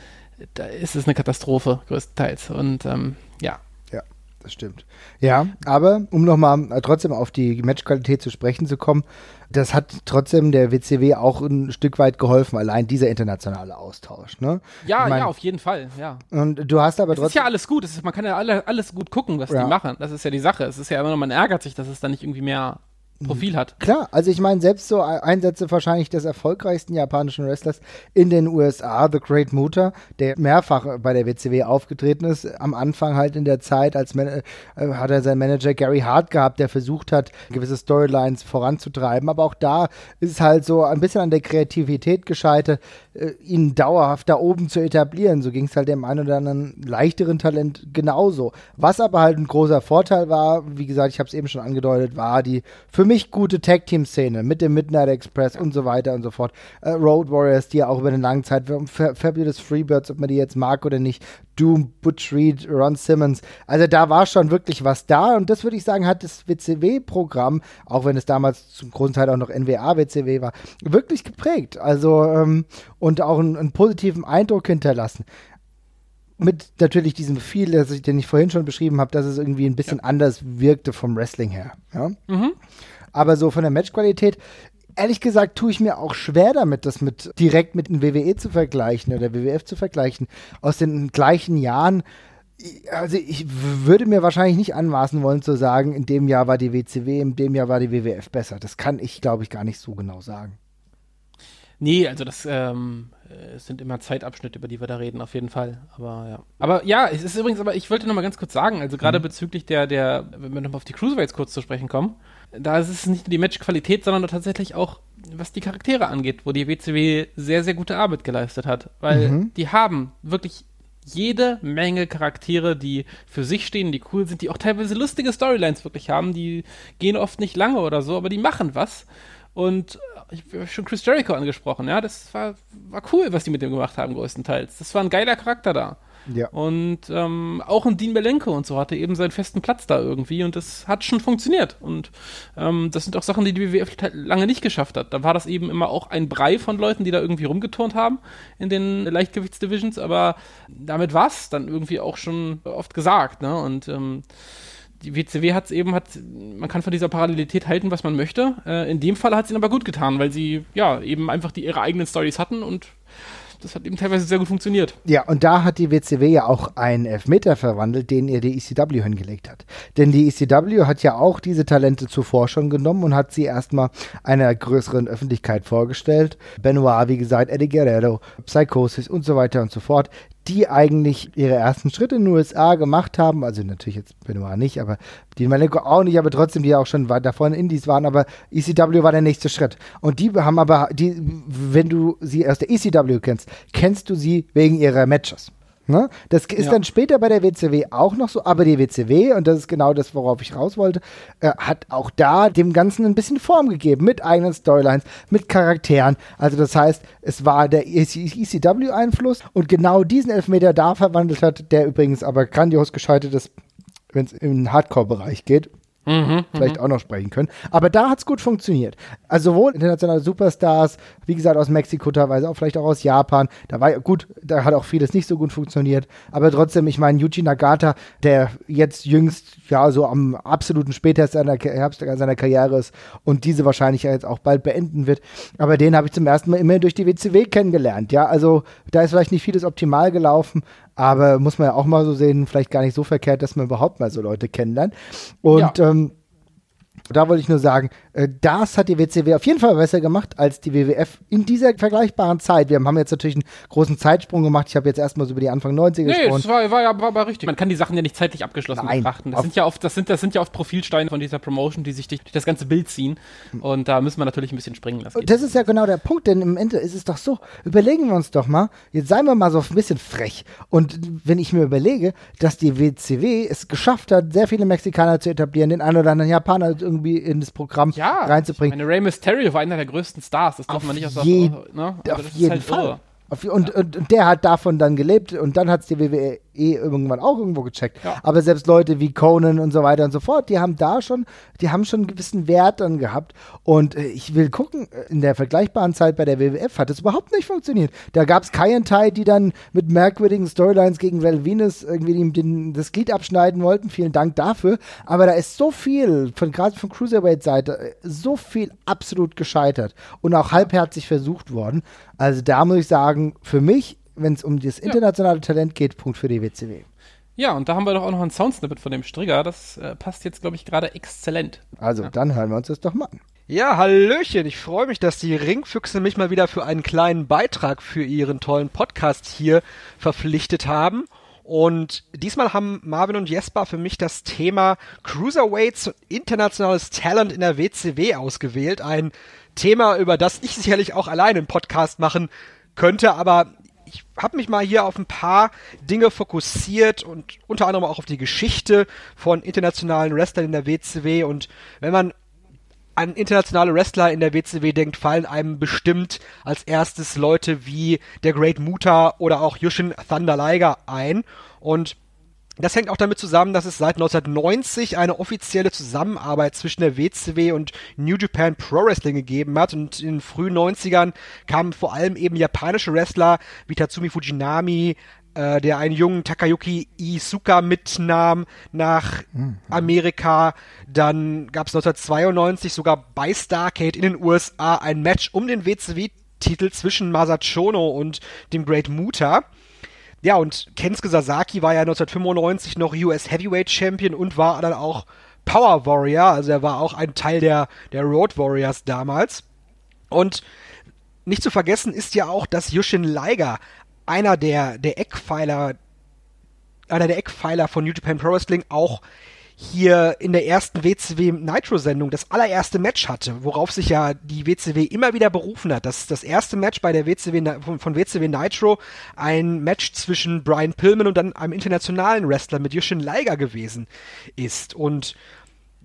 da ist es eine Katastrophe, größtenteils. Und ähm, ja. Ja, das stimmt. Ja, aber um nochmal äh, trotzdem auf die Matchqualität zu sprechen zu kommen, das hat trotzdem der WCW auch ein Stück weit geholfen, allein dieser internationale Austausch. Ne? Ja, mein, ja, auf jeden Fall, ja. Und du hast aber trotzdem. Es ist ja alles gut, ist, man kann ja alle, alles gut gucken, was ja. die machen. Das ist ja die Sache. Es ist ja immer noch, man ärgert sich, dass es da nicht irgendwie mehr Profil hat. Klar, also ich meine, selbst so Einsätze wahrscheinlich des erfolgreichsten japanischen Wrestlers in den USA, The Great Muta, der mehrfach bei der WCW aufgetreten ist, am Anfang halt in der Zeit, als Man äh, hat er seinen Manager Gary Hart gehabt, der versucht hat, gewisse Storylines voranzutreiben, aber auch da ist es halt so ein bisschen an der Kreativität gescheitert, äh, ihn dauerhaft da oben zu etablieren. So ging es halt dem einen oder anderen leichteren Talent genauso. Was aber halt ein großer Vorteil war, wie gesagt, ich habe es eben schon angedeutet, war die für mich gute Tag-Team-Szene mit dem Midnight Express und so weiter und so fort. Äh, Road Warriors, die ja auch über eine lange Zeit, Fabulous Freebirds, ob man die jetzt mag oder nicht, Doom, Butch Reed, Ron Simmons. Also da war schon wirklich was da und das würde ich sagen, hat das WCW-Programm, auch wenn es damals zum großen Teil auch noch NWA-WCW war, wirklich geprägt. Also ähm, und auch einen, einen positiven Eindruck hinterlassen mit natürlich diesem Feel, den ich vorhin schon beschrieben habe, dass es irgendwie ein bisschen ja. anders wirkte vom Wrestling her. Ja? Mhm. Aber so von der Matchqualität, ehrlich gesagt, tue ich mir auch schwer damit, das mit direkt mit dem WWE zu vergleichen oder WWF zu vergleichen. Aus den gleichen Jahren. Also ich würde mir wahrscheinlich nicht anmaßen wollen zu sagen, in dem Jahr war die WCW, in dem Jahr war die WWF besser. Das kann ich, glaube ich, gar nicht so genau sagen. Nee, also das ähm, sind immer Zeitabschnitte, über die wir da reden, auf jeden Fall. Aber ja. Aber ja, es ist übrigens, aber ich wollte noch mal ganz kurz sagen, also gerade mhm. bezüglich der, der, wenn wir nochmal auf die Cruiserweights kurz zu sprechen kommen, da ist es nicht nur die Matchqualität, sondern tatsächlich auch, was die Charaktere angeht, wo die WCW sehr, sehr gute Arbeit geleistet hat. Weil mhm. die haben wirklich jede Menge Charaktere, die für sich stehen, die cool sind, die auch teilweise lustige Storylines wirklich haben, die gehen oft nicht lange oder so, aber die machen was. Und ich habe schon Chris Jericho angesprochen, ja, das war, war cool, was die mit dem gemacht haben, größtenteils. Das war ein geiler Charakter da. Ja. Und ähm, auch ein Dean Belenko und so hatte eben seinen festen Platz da irgendwie und das hat schon funktioniert. Und ähm, das sind auch Sachen, die die WWF lange nicht geschafft hat. Da war das eben immer auch ein Brei von Leuten, die da irgendwie rumgeturnt haben in den Leichtgewichtsdivisions, aber damit war es dann irgendwie auch schon oft gesagt. Ne? Und ähm, die WCW hat es eben, hat, man kann von dieser Parallelität halten, was man möchte. Äh, in dem Fall hat es ihnen aber gut getan, weil sie ja eben einfach die, ihre eigenen Stories hatten und das hat eben teilweise sehr gut funktioniert. Ja, und da hat die WCW ja auch einen Elfmeter verwandelt, den ihr die ECW hingelegt hat. Denn die ECW hat ja auch diese Talente zuvor schon genommen und hat sie erstmal einer größeren Öffentlichkeit vorgestellt. Benoit, wie gesagt, Eddie Guerrero, Psychosis und so weiter und so fort die eigentlich ihre ersten Schritte in den USA gemacht haben, also natürlich jetzt Benoit nicht, aber die Malenko auch nicht, aber trotzdem, die auch schon weit davor in Indies waren, aber ECW war der nächste Schritt. Und die haben aber, die, wenn du sie aus der ECW kennst, kennst du sie wegen ihrer Matches. Ne? Das ist ja. dann später bei der WCW auch noch so, aber die WCW, und das ist genau das, worauf ich raus wollte, äh, hat auch da dem Ganzen ein bisschen Form gegeben, mit eigenen Storylines, mit Charakteren. Also das heißt, es war der ECW-Einfluss und genau diesen Elfmeter da verwandelt hat, der übrigens aber grandios gescheitert ist, wenn es im Hardcore-Bereich geht. Mhm, vielleicht mhm. auch noch sprechen können. Aber da hat es gut funktioniert. Also sowohl internationale Superstars, wie gesagt aus Mexiko teilweise, auch vielleicht auch aus Japan. Da war gut, da hat auch vieles nicht so gut funktioniert. Aber trotzdem, ich meine, Yuji Nagata, der jetzt jüngst ja so am absoluten Spätherbst seiner, Herbst seiner Karriere ist und diese wahrscheinlich jetzt auch bald beenden wird. Aber den habe ich zum ersten Mal immer durch die WCW kennengelernt. Ja, also da ist vielleicht nicht vieles optimal gelaufen, aber muss man ja auch mal so sehen, vielleicht gar nicht so verkehrt, dass man überhaupt mal so Leute kennenlernt. Und ja. ähm, Da wollte ich nur sagen, das hat die WCW auf jeden Fall besser gemacht als die WWF in dieser vergleichbaren Zeit. Wir haben jetzt natürlich einen großen Zeitsprung gemacht. Ich habe jetzt erstmal so über die Anfang 90er nee, gesprochen. das war, war, ja, war, war richtig. Man kann die Sachen ja nicht zeitlich abgeschlossen Nein, betrachten. Das auf- sind, ja oft, das, sind, das sind ja oft Profilsteine von dieser Promotion, die sich durch, durch das ganze Bild ziehen. Und da müssen wir natürlich ein bisschen springen. Geht. das ist ja genau der Punkt, denn im Ende ist es doch so, überlegen wir uns doch mal, jetzt seien wir mal so ein bisschen frech. Und wenn ich mir überlege, dass die WCW es geschafft hat, sehr viele Mexikaner zu etablieren, den einen oder anderen Japaner irgendwie in das Programm ja, reinzubringen. Meine Rey Mysterio war einer der größten Stars. Das darf Auf man nicht aus jeden- ne? auf Also ist jeden halt Fall. Auf, und, und, und der hat davon dann gelebt und dann hat es die WWE irgendwann auch irgendwo gecheckt. Ja. Aber selbst Leute wie Conan und so weiter und so fort, die haben da schon, die haben schon einen gewissen Wert dann gehabt. Und äh, ich will gucken, äh, in der vergleichbaren Zeit bei der WWF hat es überhaupt nicht funktioniert. Da gab es Kai die dann mit merkwürdigen Storylines gegen Val Venus irgendwie ihm den, das Glied abschneiden wollten. Vielen Dank dafür. Aber da ist so viel, von gerade von Cruiserweight-Seite, äh, so viel absolut gescheitert und auch halbherzig versucht worden. Also da muss ich sagen, für mich, wenn es um das internationale Talent geht, Punkt für die WCW. Ja, und da haben wir doch auch noch ein Soundsnippet von dem Strigger. Das äh, passt jetzt, glaube ich, gerade exzellent. Also dann hören wir uns das doch mal an. Ja, Hallöchen. Ich freue mich, dass die Ringfüchse mich mal wieder für einen kleinen Beitrag für ihren tollen Podcast hier verpflichtet haben. Und diesmal haben Marvin und Jesper für mich das Thema Cruiserweights und internationales Talent in der WCW ausgewählt. Ein Thema, über das ich sicherlich auch alleine einen Podcast machen könnte, aber ich habe mich mal hier auf ein paar Dinge fokussiert und unter anderem auch auf die Geschichte von internationalen Wrestlern in der WCW. Und wenn man an internationale Wrestler in der WCW denkt, fallen einem bestimmt als erstes Leute wie der Great Muta oder auch Yushin Thunder Liger ein. Und das hängt auch damit zusammen, dass es seit 1990 eine offizielle Zusammenarbeit zwischen der WCW und New Japan Pro Wrestling gegeben hat. Und in den frühen 90ern kamen vor allem eben japanische Wrestler wie Tatsumi Fujinami, äh, der einen jungen Takayuki Isuka mitnahm nach Amerika. Dann gab es 1992 sogar bei Starcade in den USA ein Match um den WCW-Titel zwischen Masachono und dem Great Muta. Ja, und Kensuke Sasaki war ja 1995 noch US Heavyweight Champion und war dann auch Power Warrior, also er war auch ein Teil der, der Road Warriors damals. Und nicht zu vergessen ist ja auch, dass Yushin Liger einer der, der Eckpfeiler, einer der Eckpfeiler von New Japan Pro Wrestling auch hier in der ersten WCW Nitro-Sendung das allererste Match hatte, worauf sich ja die WCW immer wieder berufen hat. Das das erste Match bei der WCW von, von WCW Nitro ein Match zwischen Brian Pillman und dann einem internationalen Wrestler mit Yushin Liger gewesen ist. Und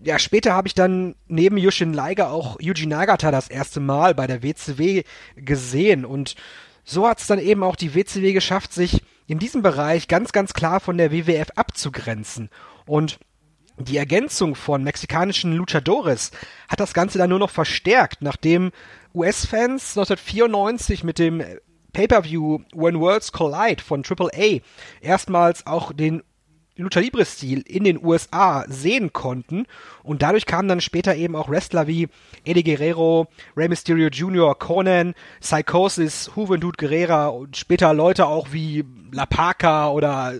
ja, später habe ich dann neben Yushin Liger auch Yuji Nagata das erste Mal bei der WCW gesehen und so hat es dann eben auch die WCW geschafft, sich in diesem Bereich ganz, ganz klar von der WWF abzugrenzen. Und die Ergänzung von mexikanischen Luchadores hat das Ganze dann nur noch verstärkt, nachdem US-Fans 1994 mit dem Pay-per-View When Worlds Collide von AAA erstmals auch den Lucha Libre-Stil in den USA sehen konnten. Und dadurch kamen dann später eben auch Wrestler wie Eddie Guerrero, Rey Mysterio Jr., Conan, Psychosis, Juventud Guerrera und später Leute auch wie La Parca oder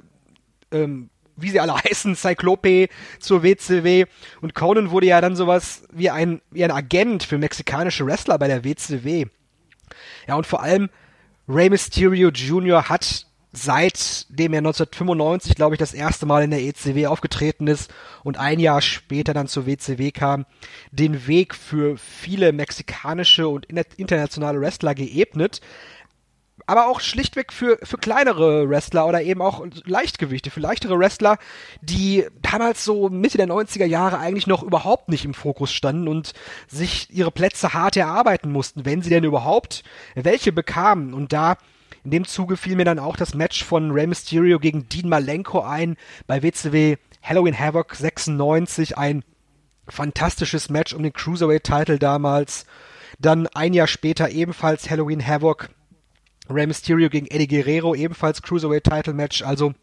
ähm, wie sie alle (laughs) heißen, Cyclope zur WCW. Und Conan wurde ja dann sowas wie ein, wie ein Agent für mexikanische Wrestler bei der WCW. Ja, und vor allem Rey Mysterio Jr. hat seitdem er 1995, glaube ich, das erste Mal in der ECW aufgetreten ist und ein Jahr später dann zur WCW kam, den Weg für viele mexikanische und inter- internationale Wrestler geebnet. Aber auch schlichtweg für, für kleinere Wrestler oder eben auch Leichtgewichte, für leichtere Wrestler, die damals so Mitte der 90er Jahre eigentlich noch überhaupt nicht im Fokus standen und sich ihre Plätze hart erarbeiten mussten, wenn sie denn überhaupt welche bekamen. Und da in dem Zuge fiel mir dann auch das Match von Rey Mysterio gegen Dean Malenko ein bei WCW Halloween Havoc 96. Ein fantastisches Match um den Cruiserweight-Title damals. Dann ein Jahr später ebenfalls Halloween Havoc. Rey Mysterio gegen Eddie Guerrero, ebenfalls Cruiserweight-Title-Match. Also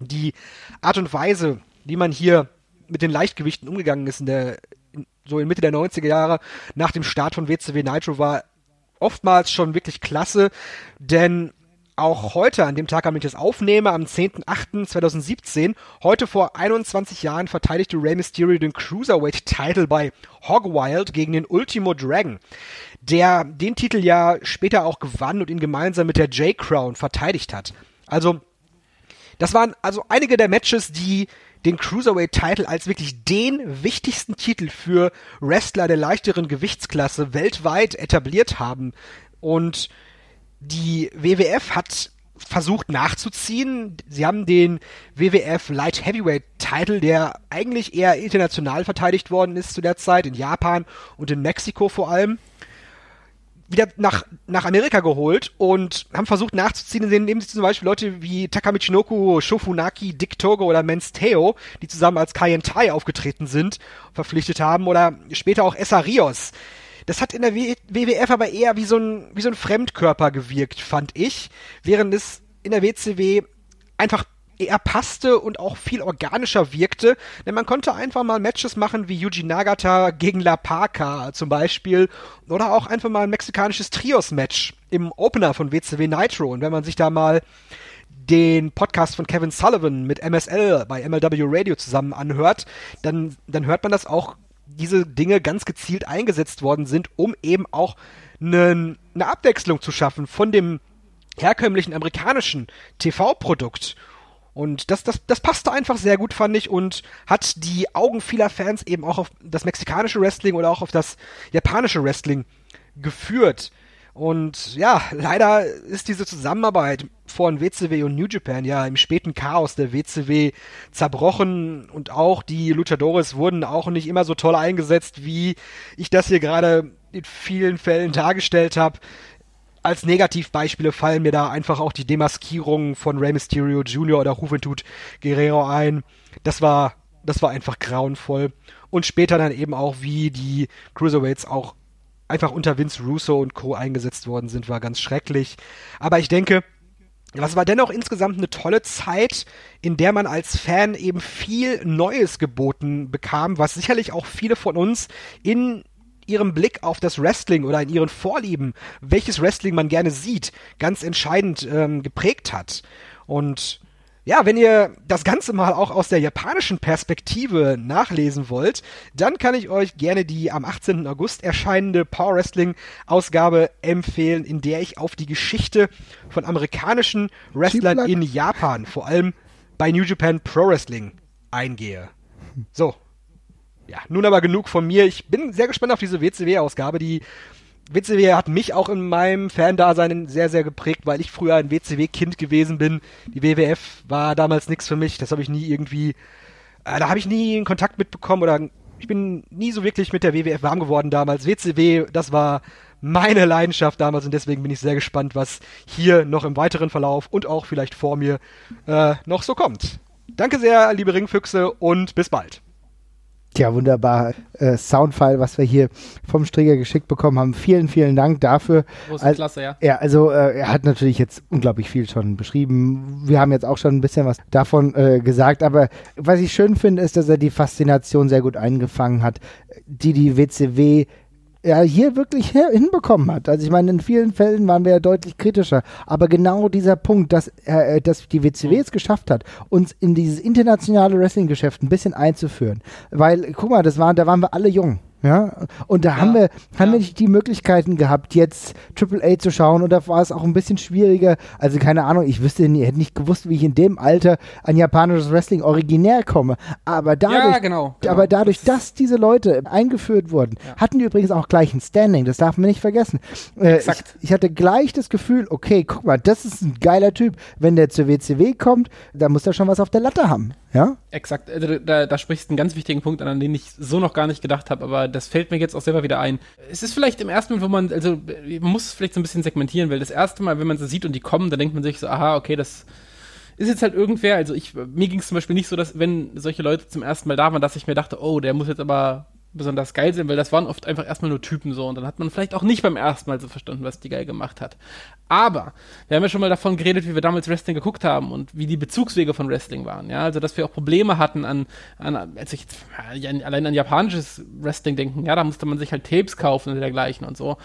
die Art und Weise, wie man hier mit den Leichtgewichten umgegangen ist in der, in, so in Mitte der 90er Jahre nach dem Start von WCW Nitro war oftmals schon wirklich klasse, denn auch heute, an dem Tag, an dem ich das aufnehme, am 10.08.2017, heute vor 21 Jahren verteidigte Rey Mysterio den Cruiserweight-Title bei Hogwild gegen den Ultimo Dragon, der den Titel ja später auch gewann und ihn gemeinsam mit der J-Crown verteidigt hat. Also, das waren also einige der Matches, die den Cruiserweight-Title als wirklich den wichtigsten Titel für Wrestler der leichteren Gewichtsklasse weltweit etabliert haben. Und die WWF hat versucht nachzuziehen. Sie haben den WWF Light Heavyweight Title, der eigentlich eher international verteidigt worden ist zu der Zeit, in Japan und in Mexiko vor allem, wieder nach, nach Amerika geholt und haben versucht nachzuziehen, indem sie zum Beispiel Leute wie Takamichinoku, Shofunaki, Dick Togo oder Mens Teo, die zusammen als Kai Tai aufgetreten sind, verpflichtet haben oder später auch Essa Rios. Das hat in der WWF aber eher wie so ein, wie so ein Fremdkörper gewirkt, fand ich, während es in der WCW einfach eher passte und auch viel organischer wirkte, denn man konnte einfach mal Matches machen wie Yuji Nagata gegen La Parka zum Beispiel oder auch einfach mal ein mexikanisches Trios-Match im Opener von WCW Nitro. Und wenn man sich da mal den Podcast von Kevin Sullivan mit MSL bei MLW Radio zusammen anhört, dann, dann hört man, dass auch diese Dinge ganz gezielt eingesetzt worden sind, um eben auch eine, eine Abwechslung zu schaffen von dem herkömmlichen amerikanischen TV-Produkt. Und das, das, das passte einfach sehr gut, fand ich, und hat die Augen vieler Fans eben auch auf das mexikanische Wrestling oder auch auf das japanische Wrestling geführt. Und ja, leider ist diese Zusammenarbeit von WCW und New Japan ja im späten Chaos der WCW zerbrochen und auch die Luchadores wurden auch nicht immer so toll eingesetzt, wie ich das hier gerade in vielen Fällen dargestellt habe als Negativbeispiele fallen mir da einfach auch die Demaskierung von Rey Mysterio Jr. oder Juventud Guerrero ein. Das war, das war einfach grauenvoll. Und später dann eben auch, wie die Cruiserweights auch einfach unter Vince Russo und Co. eingesetzt worden sind, war ganz schrecklich. Aber ich denke, das war dennoch insgesamt eine tolle Zeit, in der man als Fan eben viel Neues geboten bekam, was sicherlich auch viele von uns in ihrem Blick auf das Wrestling oder in ihren Vorlieben, welches Wrestling man gerne sieht, ganz entscheidend ähm, geprägt hat. Und ja, wenn ihr das Ganze mal auch aus der japanischen Perspektive nachlesen wollt, dann kann ich euch gerne die am 18. August erscheinende Power Wrestling Ausgabe empfehlen, in der ich auf die Geschichte von amerikanischen Wrestlern in Japan, vor allem bei New Japan Pro Wrestling, eingehe. So, ja, nun aber genug von mir. Ich bin sehr gespannt auf diese WCW-Ausgabe. Die WCW hat mich auch in meinem Fan-Dasein sehr, sehr geprägt, weil ich früher ein WCW-Kind gewesen bin. Die WWF war damals nichts für mich. Das habe ich nie irgendwie, äh, da habe ich nie einen Kontakt mitbekommen oder ich bin nie so wirklich mit der WWF warm geworden damals. WCW, das war meine Leidenschaft damals und deswegen bin ich sehr gespannt, was hier noch im weiteren Verlauf und auch vielleicht vor mir äh, noch so kommt. Danke sehr, liebe Ringfüchse und bis bald. Ja, wunderbar. Äh, Soundfile, was wir hier vom Strigger geschickt bekommen haben. Vielen, vielen Dank dafür. Große Al Klasse, ja. Ja, also äh, er hat natürlich jetzt unglaublich viel schon beschrieben. Wir haben jetzt auch schon ein bisschen was davon äh, gesagt, aber was ich schön finde, ist, dass er die Faszination sehr gut eingefangen hat, die die WCW ja, hier wirklich hinbekommen hat. Also ich meine, in vielen Fällen waren wir ja deutlich kritischer. Aber genau dieser Punkt, dass, äh, dass die WCW es geschafft hat, uns in dieses internationale Wrestling-Geschäft ein bisschen einzuführen. Weil, guck mal, das war, da waren wir alle jung. Ja, und da ja, haben wir, haben ja. wir nicht die Möglichkeiten gehabt, jetzt Triple A zu schauen oder war es auch ein bisschen schwieriger. Also keine Ahnung, ich wüsste, ich hätte nicht gewusst, wie ich in dem Alter an japanisches Wrestling originär komme. Aber dadurch, ja, genau, genau. aber dadurch, das dass diese Leute eingeführt wurden, hatten die übrigens auch gleich ein Standing. Das darf man nicht vergessen. Äh, ich, ich, hatte gleich das Gefühl, okay, guck mal, das ist ein geiler Typ. Wenn der zur WCW kommt, da muss er schon was auf der Latte haben. Ja? Exakt. Also, da, da sprichst du einen ganz wichtigen Punkt an, an den ich so noch gar nicht gedacht habe, aber das fällt mir jetzt auch selber wieder ein. Es ist vielleicht im ersten Moment, wo man, also man muss es vielleicht so ein bisschen segmentieren, weil das erste Mal, wenn man sie sieht und die kommen, dann denkt man sich so, aha, okay, das ist jetzt halt irgendwer, also ich, mir ging es zum Beispiel nicht so, dass wenn solche Leute zum ersten Mal da waren, dass ich mir dachte, oh, der muss jetzt aber besonders geil sind, weil das waren oft einfach erstmal nur Typen so und dann hat man vielleicht auch nicht beim ersten Mal so verstanden, was die geil gemacht hat. Aber wir haben ja schon mal davon geredet, wie wir damals Wrestling geguckt haben und wie die Bezugswege von Wrestling waren, ja, also dass wir auch Probleme hatten an, an als ich jetzt allein an japanisches Wrestling denken, ja, da musste man sich halt Tapes kaufen und dergleichen und so.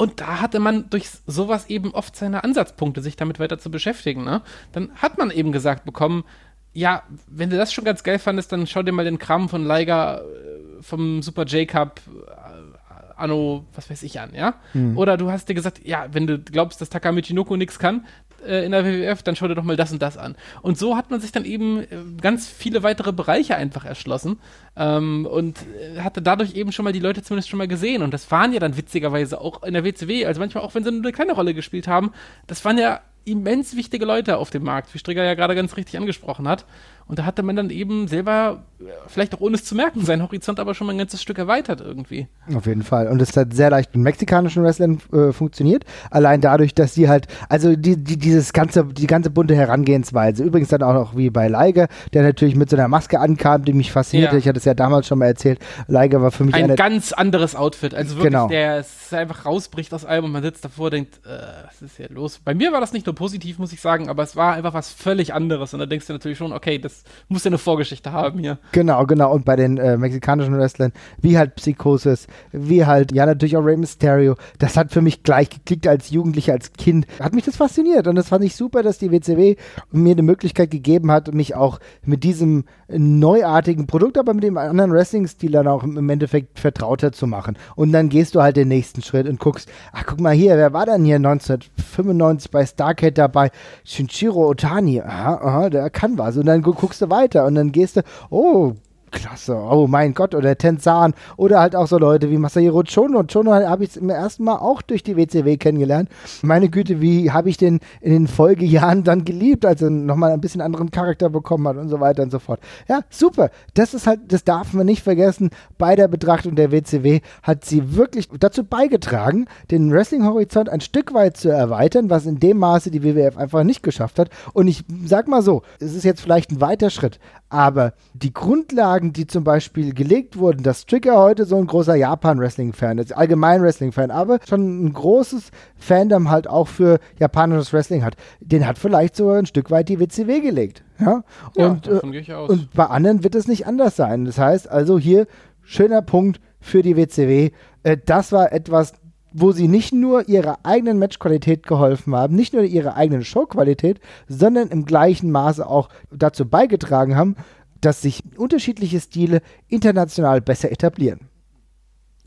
Und da hatte man durch sowas eben oft seine Ansatzpunkte, sich damit weiter zu beschäftigen. Ne? Dann hat man eben gesagt bekommen, ja, wenn du das schon ganz geil fandest, dann schau dir mal den Kram von Liger äh, vom Super J-Cup äh, Anno, was weiß ich an, ja? Mhm. Oder du hast dir gesagt, ja, wenn du glaubst, dass Takamichi Noko nichts kann, äh, in der WWF, dann schau dir doch mal das und das an. Und so hat man sich dann eben äh, ganz viele weitere Bereiche einfach erschlossen ähm, und hatte dadurch eben schon mal die Leute zumindest schon mal gesehen. Und das waren ja dann witzigerweise auch in der WCW, also manchmal auch wenn sie nur eine kleine Rolle gespielt haben, das waren ja immens wichtige Leute auf dem Markt, wie Strigger ja gerade ganz richtig angesprochen hat. Und da hatte man dann eben selber, vielleicht auch ohne es zu merken, seinen Horizont aber schon mal ein ganzes Stück erweitert irgendwie. Auf jeden Fall. Und es hat sehr leicht mit mexikanischen Wrestlern äh, funktioniert. Allein dadurch, dass sie halt, also die, die, dieses ganze, die ganze bunte Herangehensweise. Übrigens dann auch noch wie bei Leiger, der natürlich mit so einer Maske ankam, die mich faszinierte. Ja. Ich hatte es ja damals schon mal erzählt. Leiger war für mich ein ganz anderes Outfit. Also wirklich, genau. der es einfach rausbricht aus allem und man sitzt davor und denkt, äh, was ist hier los? Bei mir war das nicht nur positiv, muss ich sagen, aber es war einfach was völlig anderes. Und da denkst du natürlich schon, okay, das muss ja eine Vorgeschichte haben hier. Genau, genau. Und bei den äh, mexikanischen Wrestlern, wie halt Psychosis, wie halt, ja, natürlich auch Rey Mysterio, das hat für mich gleich geklickt als Jugendlicher, als Kind. Hat mich das fasziniert. Und das fand ich super, dass die WCW mir eine Möglichkeit gegeben hat, mich auch mit diesem neuartigen Produkt, aber mit dem anderen Wrestling-Stil dann auch im Endeffekt vertrauter zu machen. Und dann gehst du halt den nächsten Schritt und guckst, ach, guck mal hier, wer war denn hier 1995 bei Starcade dabei? Shinjiro Otani. Aha, aha, der kann was. Und dann guckst du weiter und dann gehst du, oh, klasse, oh mein Gott, oder Tenzan oder halt auch so Leute wie Masahiro Chono. Chono habe ich zum ersten Mal auch durch die WCW kennengelernt. Meine Güte, wie habe ich den in den Folgejahren dann geliebt, als er nochmal ein bisschen anderen Charakter bekommen hat und so weiter und so fort. Ja, super. Das ist halt, das darf man nicht vergessen. Bei der Betrachtung der WCW hat sie wirklich dazu beigetragen, den Wrestling-Horizont ein Stück weit zu erweitern, was in dem Maße die WWF einfach nicht geschafft hat. Und ich sag mal so, es ist jetzt vielleicht ein weiter Schritt, aber die Grundlagen, die zum Beispiel gelegt wurden, dass Trigger heute so ein großer Japan-Wrestling-Fan ist, allgemein Wrestling-Fan, aber schon ein großes Fandom halt auch für japanisches Wrestling hat, den hat vielleicht sogar ein Stück weit die WCW gelegt. Ja, und, ja, äh, und bei anderen wird es nicht anders sein. Das heißt also hier schöner Punkt für die WCW. Äh, das war etwas, wo sie nicht nur ihrer eigenen Matchqualität geholfen haben, nicht nur ihrer eigenen Showqualität, sondern im gleichen Maße auch dazu beigetragen haben, dass sich unterschiedliche Stile international besser etablieren.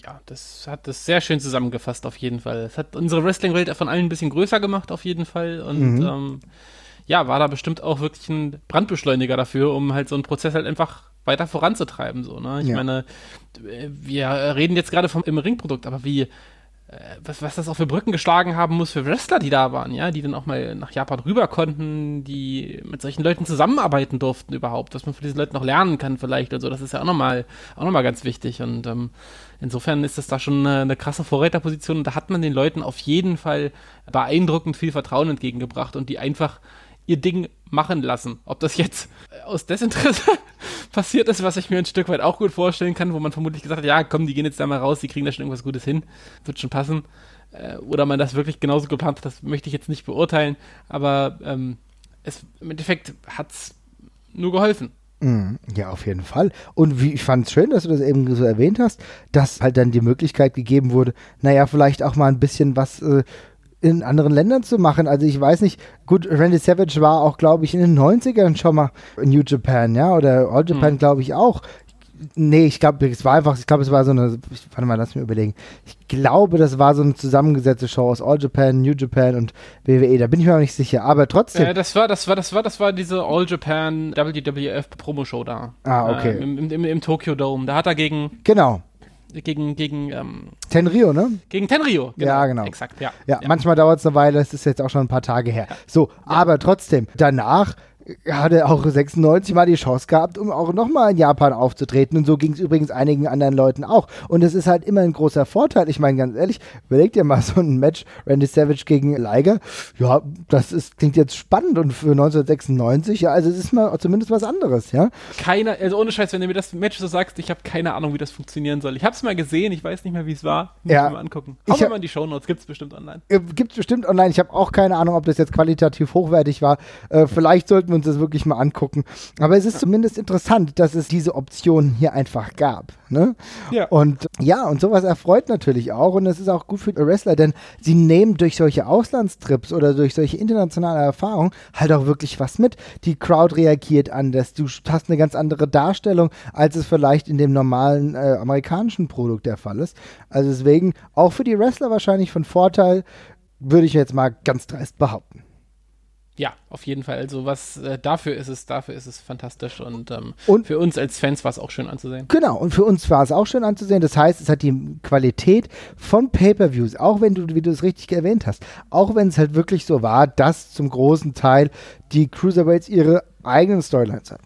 Ja, das hat das sehr schön zusammengefasst auf jeden Fall. Es hat unsere Wrestling-Welt von allen ein bisschen größer gemacht auf jeden Fall und mhm. ähm, ja, war da bestimmt auch wirklich ein Brandbeschleuniger dafür, um halt so einen Prozess halt einfach weiter voranzutreiben. So, ne? Ich ja. meine, wir reden jetzt gerade vom im Ringprodukt, aber wie was, was das auch für Brücken geschlagen haben muss für Wrestler, die da waren, ja, die dann auch mal nach Japan rüber konnten, die mit solchen Leuten zusammenarbeiten durften überhaupt, dass man von diesen Leuten noch lernen kann vielleicht und so, das ist ja auch nochmal auch noch mal ganz wichtig und ähm, insofern ist das da schon eine, eine krasse Vorreiterposition und da hat man den Leuten auf jeden Fall beeindruckend viel Vertrauen entgegengebracht und die einfach ihr Ding machen lassen. Ob das jetzt aus Desinteresse (laughs) passiert ist, was ich mir ein Stück weit auch gut vorstellen kann, wo man vermutlich gesagt hat, ja, komm, die gehen jetzt da mal raus, die kriegen da schon irgendwas Gutes hin, wird schon passen. Äh, oder man das wirklich genauso geplant hat, das möchte ich jetzt nicht beurteilen, aber ähm, es, im Endeffekt hat es nur geholfen. Mhm. Ja, auf jeden Fall. Und wie, ich fand es schön, dass du das eben so erwähnt hast, dass halt dann die Möglichkeit gegeben wurde, naja, vielleicht auch mal ein bisschen was äh, in anderen Ländern zu machen. Also ich weiß nicht, gut, Randy Savage war auch, glaube ich, in den 90ern schon mal in New Japan, ja, oder All Japan, mhm. glaube ich, auch. Nee, ich glaube, es war einfach, ich glaube, es war so eine, warte mal, lass mich überlegen. Ich glaube, das war so eine zusammengesetzte Show aus All Japan, New Japan und WWE, da bin ich mir auch nicht sicher, aber trotzdem. Äh, das war, das war, das war, das war diese All Japan WWF Promo Show da. Ah, okay. Äh, im, im, Im Tokyo Dome. Da hat er gegen. Genau gegen, gegen ähm, Tenrio, ne? Gegen Tenrio, genau. Ja, genau. Exakt, ja. Ja, ja. manchmal dauert es eine Weile, es ist jetzt auch schon ein paar Tage her. So, ja. aber trotzdem, danach hat er auch 96 mal die Chance gehabt, um auch nochmal in Japan aufzutreten. Und so ging es übrigens einigen anderen Leuten auch. Und es ist halt immer ein großer Vorteil. Ich meine, ganz ehrlich, überleg dir mal (laughs) so ein Match, Randy Savage gegen Liger. Ja, das ist, klingt jetzt spannend und für 1996, ja, also es ist mal zumindest was anderes, ja. Keine, also ohne Scheiß, wenn du mir das Match so sagst, ich habe keine Ahnung, wie das funktionieren soll. Ich habe es mal gesehen, ich weiß nicht mehr, wie es war. Muss ja. mal angucken. Hau mal in die Shownotes, gibt's bestimmt online. Äh, gibt's bestimmt online. Ich habe auch keine Ahnung, ob das jetzt qualitativ hochwertig war. Äh, vielleicht sollten wir uns das wirklich mal angucken. Aber es ist zumindest interessant, dass es diese Option hier einfach gab. Ne? Ja. Und ja, und sowas erfreut natürlich auch. Und es ist auch gut für die Wrestler, denn sie nehmen durch solche Auslandstrips oder durch solche internationale Erfahrungen halt auch wirklich was mit. Die Crowd reagiert anders. Du hast eine ganz andere Darstellung, als es vielleicht in dem normalen äh, amerikanischen Produkt der Fall ist. Also deswegen auch für die Wrestler wahrscheinlich von Vorteil, würde ich jetzt mal ganz dreist behaupten. Ja, auf jeden Fall. Also was äh, dafür ist es, dafür ist es fantastisch und, ähm, Und- für uns als Fans war es auch schön anzusehen. Genau, und für uns war es auch schön anzusehen. Das heißt, es hat die Qualität von Pay-Per-Views, auch wenn du, wie du es richtig erwähnt hast, auch wenn es halt wirklich so war, dass zum großen Teil die Cruiserweights ihre eigenen Storylines hatten.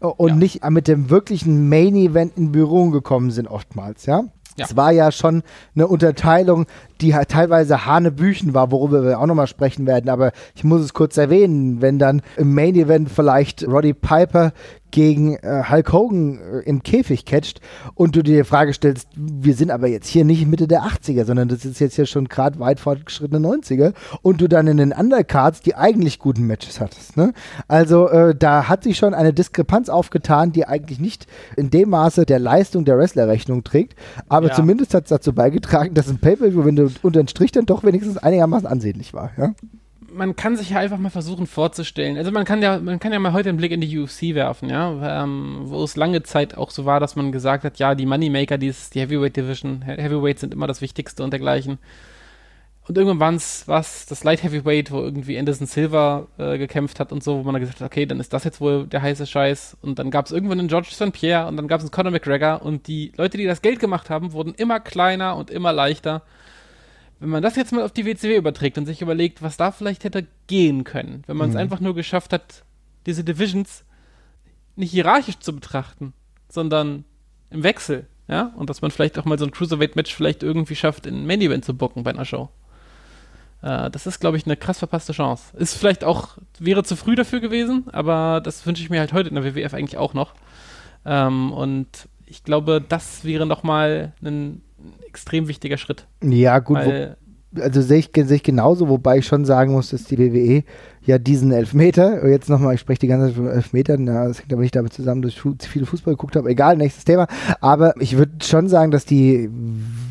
Und Ja. nicht mit dem wirklichen Main-Event in Berührung gekommen sind, oftmals, ja. Ja. Es war ja schon eine Unterteilung, die halt teilweise Hanebüchen war, worüber wir auch nochmal sprechen werden. Aber ich muss es kurz erwähnen, wenn dann im Main Event vielleicht Roddy Piper gegen äh, Hulk Hogan äh, im Käfig catcht und du dir die Frage stellst, wir sind aber jetzt hier nicht Mitte der 80er, sondern das ist jetzt hier schon gerade weit fortgeschrittene 90er und du dann in den Undercards die eigentlich guten Matches hattest. Ne? Also äh, da hat sich schon eine Diskrepanz aufgetan, die eigentlich nicht in dem Maße der Leistung der Wrestler Rechnung trägt, aber Ja. zumindest hat es dazu beigetragen, dass ein Pay-Per-View, wenn du unter den Strich dann doch wenigstens einigermaßen ansehnlich war. Ja? man kann sich ja einfach mal versuchen vorzustellen. Also man kann ja, man kann ja mal heute einen Blick in die UFC werfen, ja, ähm, wo es lange Zeit auch so war, dass man gesagt hat, ja, die Moneymaker, die, ist, die Heavyweight Division, He- Heavyweights sind immer das Wichtigste und dergleichen. Und irgendwann war es das Light Heavyweight, wo irgendwie Anderson Silva äh, gekämpft hat und so, wo man dann gesagt hat, okay, dann ist das jetzt wohl der heiße Scheiß. Und dann gab es irgendwann einen George St. Pierre und dann gab es einen Conor McGregor und die Leute, die das Geld gemacht haben, wurden immer kleiner und immer leichter. Wenn man das jetzt mal auf die WCW überträgt und sich überlegt, was da vielleicht hätte gehen können, wenn man es einfach nur geschafft hat, diese Divisions nicht hierarchisch zu betrachten, sondern im Wechsel, ja, und dass man vielleicht auch mal so ein Cruiserweight-Match vielleicht irgendwie schafft, in ein Main-Event zu bucken bei einer Show. Äh, das ist, glaube ich, eine krass verpasste Chance. Ist vielleicht auch, wäre zu früh dafür gewesen, aber das wünsche ich mir halt heute in der WWF eigentlich auch noch. Ähm, und ich glaube, das wäre nochmal ein extrem wichtiger Schritt. Ja, gut, wo, also sehe ich, sehe ich genauso, wobei ich schon sagen muss, dass die WWE ja diesen Elfmeter, jetzt nochmal, ich spreche die ganze Zeit von Elfmetern, ja, das hängt aber nicht damit zusammen, dass ich fu- viele Fußball geguckt habe, egal, nächstes Thema, aber ich würde schon sagen, dass die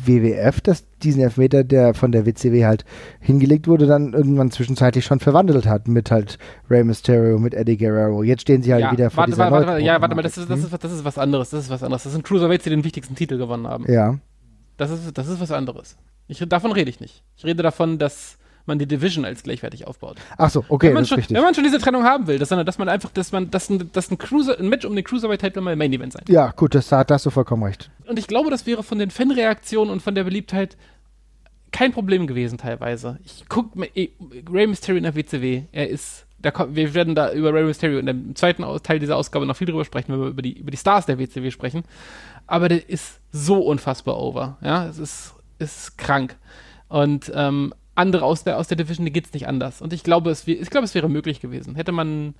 WWF das, diesen Elfmeter, der von der WCW halt hingelegt wurde, dann irgendwann zwischenzeitlich schon verwandelt hat mit halt Rey Mysterio, mit Eddie Guerrero. Jetzt stehen sie halt ja, wieder vor warte, dieser warte, warte, ja, warte mal, das ist, das, ist, das ist was anderes. Das ist was anderes. Das sind Cruiserweights, die den wichtigsten Titel gewonnen haben. Ja. Das ist, das ist was anderes. Ich, davon rede ich nicht. Ich rede davon, dass man die Division als gleichwertig aufbaut. Ach so, okay, wenn, man das ist schon, richtig. wenn man schon diese Trennung haben will, dass, dass man einfach, dass man, dass ein, dass ein, Cruiser, ein Match um den Cruiserweight-Titel mal Main Event sein. Ja, gut, das, da hast du vollkommen recht. Und ich glaube, das wäre von den Fanreaktionen und von der Beliebtheit kein Problem gewesen teilweise. Ich guck mir eh, Rey Mysterio in der WCW. Er ist, da wir werden da über Rey Mysterio in dem zweiten Teil dieser Ausgabe noch viel drüber sprechen, wenn wir über die, über die Stars der WCW sprechen. Aber der ist so unfassbar over. Ja, es ist, es ist krank. Und ähm, andere aus der, aus der Division, die geht's nicht anders. Und ich glaube, es, ich glaube, es wäre möglich gewesen. Hätte man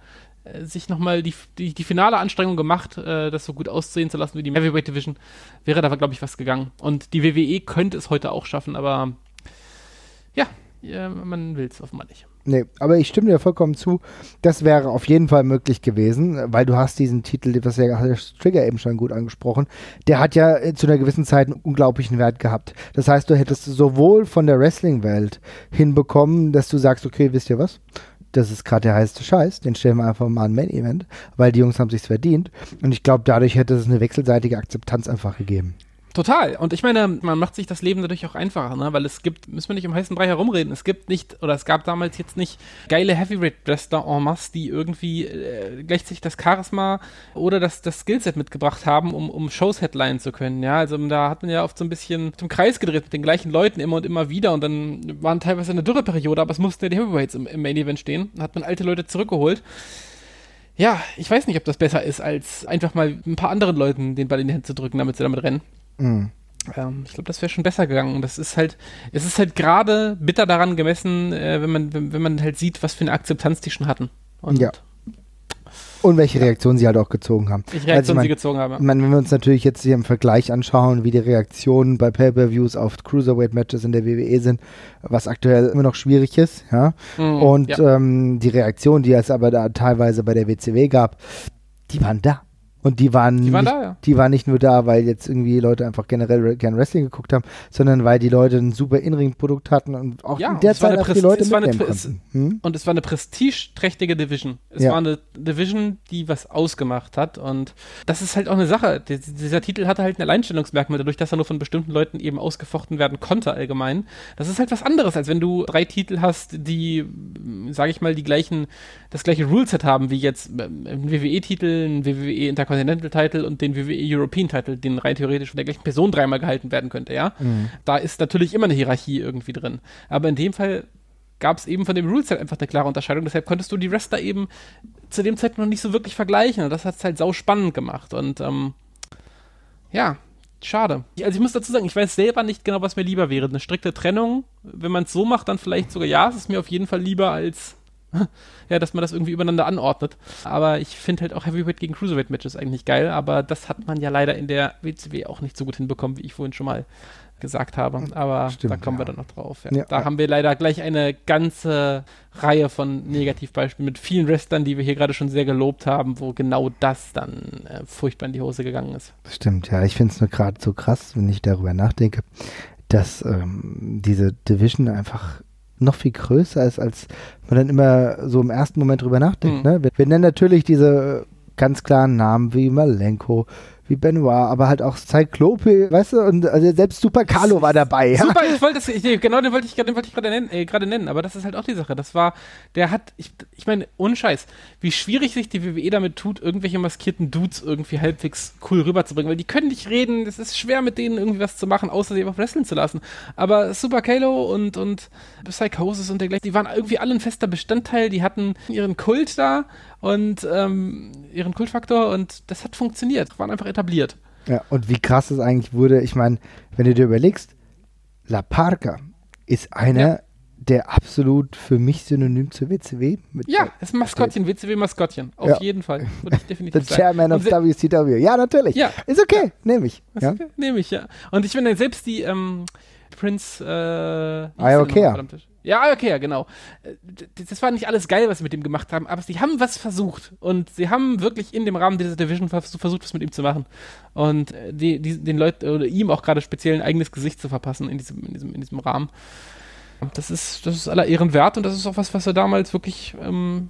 äh, sich nochmal die, die, die finale Anstrengung gemacht, äh, das so gut aussehen zu lassen wie die Heavyweight Division, wäre da, glaube ich, was gegangen. Und die WWE könnte es heute auch schaffen, aber ja, ja man will es offenbar nicht. Nee, aber ich stimme dir vollkommen zu. Das wäre auf jeden Fall möglich gewesen, weil du hast diesen Titel, was ja Trigger eben schon gut angesprochen, der hat ja äh, zu einer gewissen Zeit einen unglaublichen Wert gehabt. Das heißt, du hättest sowohl von der Wrestling-Welt hinbekommen, dass du sagst, okay, wisst ihr was? Das ist gerade der heiße Scheiß, den stellen wir einfach mal ein Main-Event, weil die Jungs haben sich's verdient. Und ich glaube, dadurch hätte es eine wechselseitige Akzeptanz einfach gegeben. Total. Und ich meine, man macht sich das Leben dadurch auch einfacher, ne? weil es gibt, müssen wir nicht um heißen Brei herumreden, es gibt nicht, oder es gab damals jetzt nicht geile Heavyweight-Wrestler en masse, die irgendwie äh, gleichzeitig das Charisma oder das, das Skillset mitgebracht haben, um, um Shows headlinen zu können. Ja, also da hat man ja oft so ein bisschen zum Kreis gedreht mit den gleichen Leuten immer und immer wieder und dann waren teilweise eine Dürreperiode, aber es mussten ja die Heavyweights im, im Main-Event stehen. Dann hat man alte Leute zurückgeholt. Ja, ich weiß nicht, ob das besser ist, als einfach mal ein paar anderen Leuten den Ball in die Hand zu drücken, damit sie damit rennen. Mhm. Ähm, ich glaube, das wäre schon besser gegangen. Das ist halt, es ist halt gerade bitter daran gemessen, äh, wenn man, wenn, wenn man halt sieht, was für eine Akzeptanz die schon hatten. Und Ja. Und welche Reaktionen sie halt auch gezogen haben. Welche Reaktionen Also ich mein- sie gezogen haben. Ich meine, wenn wir uns natürlich jetzt hier im Vergleich anschauen, wie die Reaktionen bei Pay-Per-Views auf Cruiserweight-Matches in der WWE sind, was aktuell immer noch schwierig ist, ja. Mhm, Und ja. ähm, die Reaktionen, die es aber da teilweise bei der WCW gab, die waren da. Und die waren, Die waren nicht, da, ja. die waren nicht nur da, weil jetzt irgendwie Leute einfach generell re- gern Wrestling geguckt haben, sondern weil die Leute ein super In-Ring-Produkt hatten und auch Ja, in der Zeit auch die Leute es war eine mitnehmen konnten. Hm? Und es war eine prestigeträchtige Division. Es Ja. war eine Division, die was ausgemacht hat. Und das ist halt auch eine Sache. Die, dieser Titel hatte halt ein Alleinstellungsmerkmal, dadurch, dass er nur von bestimmten Leuten eben ausgefochten werden konnte allgemein. Das ist halt was anderes, als wenn du drei Titel hast, die, sage ich mal, die gleichen, das gleiche Ruleset haben, wie jetzt ähm, ein WWE-Titel, ein WWE Intercontinental-Titel und den WWE European-Titel, den rein theoretisch von der gleichen Person dreimal gehalten werden könnte, ja. Da ist natürlich immer eine Hierarchie irgendwie drin. Aber in dem Fall gab es eben von dem Ruleset einfach eine klare Unterscheidung. Deshalb konntest du die Wrestler eben zu dem Zeitpunkt noch nicht so wirklich vergleichen. Und das hat es halt sau spannend gemacht. Und ähm, ja, schade. Also ich muss dazu sagen, ich weiß selber nicht genau, was mir lieber wäre. Eine strikte Trennung, wenn man es so macht, dann vielleicht sogar ja, es ist mir auf jeden Fall lieber als (laughs) ja, dass man das irgendwie übereinander anordnet. Aber ich finde halt auch Heavyweight gegen Cruiserweight Matches eigentlich geil, aber das hat man ja leider in der WCW auch nicht so gut hinbekommen, wie ich vorhin schon mal gesagt habe. Aber Stimmt, da kommen wir ja. dann noch drauf. Ja. Ja, da haben wir leider gleich eine ganze Reihe von Negativbeispielen mit vielen Wrestlern, die wir hier gerade schon sehr gelobt haben, wo genau das dann äh, furchtbar in die Hose gegangen ist. Stimmt, ja. Ich finde es nur gerade so krass, wenn ich darüber nachdenke, dass ähm, diese Division einfach noch viel größer ist, als man dann immer so im ersten Moment drüber nachdenkt. Mhm. Ne? Wir, wir nennen natürlich diese ganz klaren Namen wie Malenko, wie Benoit, aber halt auch Cyclope, weißt du, und also selbst Super Carlo war dabei. Ja? Super, ich wollte das, ich, genau, den wollte ich, den wollte ich gerade nennen, äh, nennen, aber das ist halt auch die Sache. Das war, der hat, ich, ich meine, ohne Scheiß, wie schwierig sich die WWE damit tut, irgendwelche maskierten Dudes irgendwie halbwegs cool rüberzubringen, weil die können nicht reden, es ist schwer mit denen irgendwie was zu machen, außer sie einfach wresteln zu lassen. Aber Super Kalo und, und Psychosis und dergleichen, die waren irgendwie alle ein fester Bestandteil, die hatten ihren Kult da und ähm, ihren Kultfaktor und das hat funktioniert, waren einfach etabliert. Ja, und wie krass es eigentlich wurde, ich meine, wenn du dir überlegst, La Parca ist einer, Ja. der absolut für mich synonym zur WCW mit Ja, ist ein Maskottchen, WCW-Maskottchen. Auf Ja. jeden Fall. (laughs) Würde ich The definitiv sagen. Chairman of WCW. Ja, natürlich. Ja. Ist okay, nehme ich. Das Ja? Nehme ich, ja. Und ich finde selbst die ähm, Prince. Äh, wie hieß Ja, Aya Okea, genau. Äh, Das war nicht alles geil, was sie mit ihm gemacht haben, aber sie haben was versucht. Und sie haben wirklich in dem Rahmen dieser Division vers- versucht, was mit ihm zu machen. Und äh, die, die, den Leuten oder ihm auch gerade speziell ein eigenes Gesicht zu verpassen in diesem, in diesem, in diesem Rahmen. Das ist, das ist aller Ehren wert und das ist auch was, was sie damals wirklich ähm,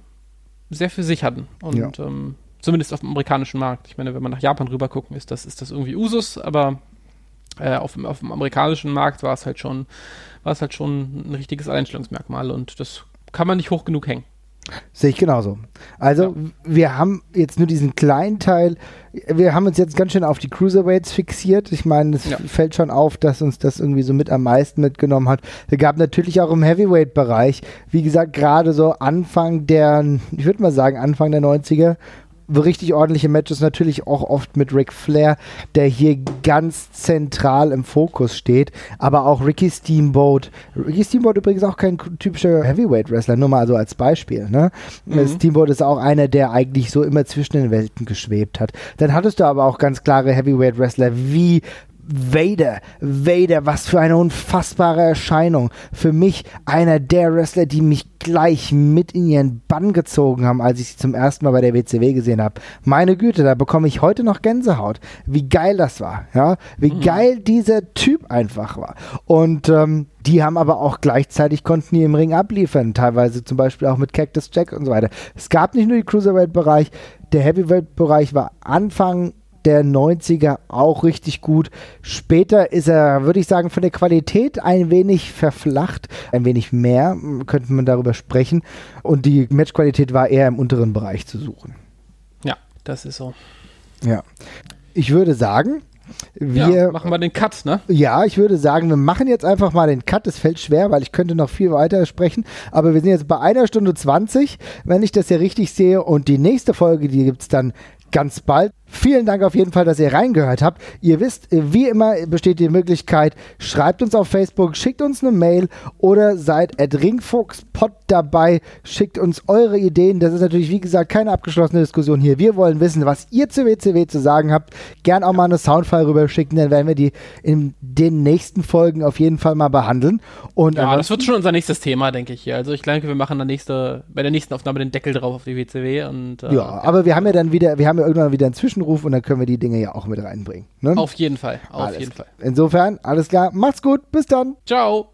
sehr für sich hatten. Und Ja. ähm, zumindest auf dem amerikanischen Markt. Ich meine, wenn man nach Japan rüber gucken, ist das, ist das irgendwie Usus, aber äh, auf, auf dem amerikanischen Markt war es halt schon, war es halt schon ein richtiges Alleinstellungsmerkmal und das kann man nicht hoch genug hängen. Sehe ich genauso. Also, wir haben jetzt nur diesen kleinen Teil. Wir haben uns jetzt ganz schön auf die Cruiserweights fixiert. Ich meine, es Ja. fällt schon auf, dass uns das irgendwie so mit am meisten mitgenommen hat. Es gab natürlich auch im Heavyweight-Bereich, wie gesagt, gerade so Anfang der, ich würde mal sagen, Anfang der 90er, richtig ordentliche Matches, natürlich auch oft mit Ric Flair, der hier ganz zentral im Fokus steht, aber auch Ricky Steamboat. Ricky Steamboat übrigens auch kein typischer Heavyweight-Wrestler, nur mal so als Beispiel. Ne? Mhm. Steamboat ist auch einer, der eigentlich so immer zwischen den Welten geschwebt hat. Dann hattest du aber auch ganz klare Heavyweight-Wrestler wie Vader, Vader, was für eine unfassbare Erscheinung. Für mich einer der Wrestler, die mich gleich mit in ihren Bann gezogen haben, als ich sie zum ersten Mal bei der WCW gesehen habe. Meine Güte, da bekomme ich heute noch Gänsehaut. Wie geil das war, ja, wie geil dieser Typ einfach war. Und ähm, die haben aber auch gleichzeitig konnten die im Ring abliefern, teilweise zum Beispiel auch mit Cactus Jack und so weiter. Es gab nicht nur den Cruiserweight-Bereich, der Heavyweight-Bereich war Anfang der 90er auch richtig gut. Später ist er, würde ich sagen, von der Qualität ein wenig verflacht, ein wenig mehr, könnte man darüber sprechen. Und die Matchqualität war eher im unteren Bereich zu suchen. Ja, das ist so. Ja. Ich würde sagen, wir ja, machen wir den Cut, ne? ja, ich würde sagen, wir machen jetzt einfach mal den Cut. Es fällt schwer, weil ich könnte noch viel weiter sprechen. Aber wir sind jetzt bei einer Stunde 20, wenn ich das hier richtig sehe. Und die nächste Folge, die gibt es dann ganz bald. Vielen Dank auf jeden Fall, dass ihr reingehört habt. Ihr wisst, wie immer besteht die Möglichkeit, schreibt uns auf Facebook, schickt uns eine Mail oder seid at ringfuchspod dabei, schickt uns eure Ideen. Das ist natürlich, wie gesagt, keine abgeschlossene Diskussion hier. Wir wollen wissen, was ihr zu WCW zu sagen habt. Gern auch mal eine Soundfile rüber schicken, dann werden wir die in den nächsten Folgen auf jeden Fall mal behandeln. Und ja, das wird schon unser nächstes Thema, denke ich. Also ich denke, wir machen dann nächste, bei der nächsten Aufnahme den Deckel drauf auf die WCW. Und, äh, ja, aber wir haben ja dann wieder, wir haben ja irgendwann wieder einen Zwischenruf und dann können wir die Dinge ja auch mit reinbringen. Ne? Auf jeden Fall, auf alles jeden Fall. Insofern, alles klar. Macht's gut, bis dann. Ciao.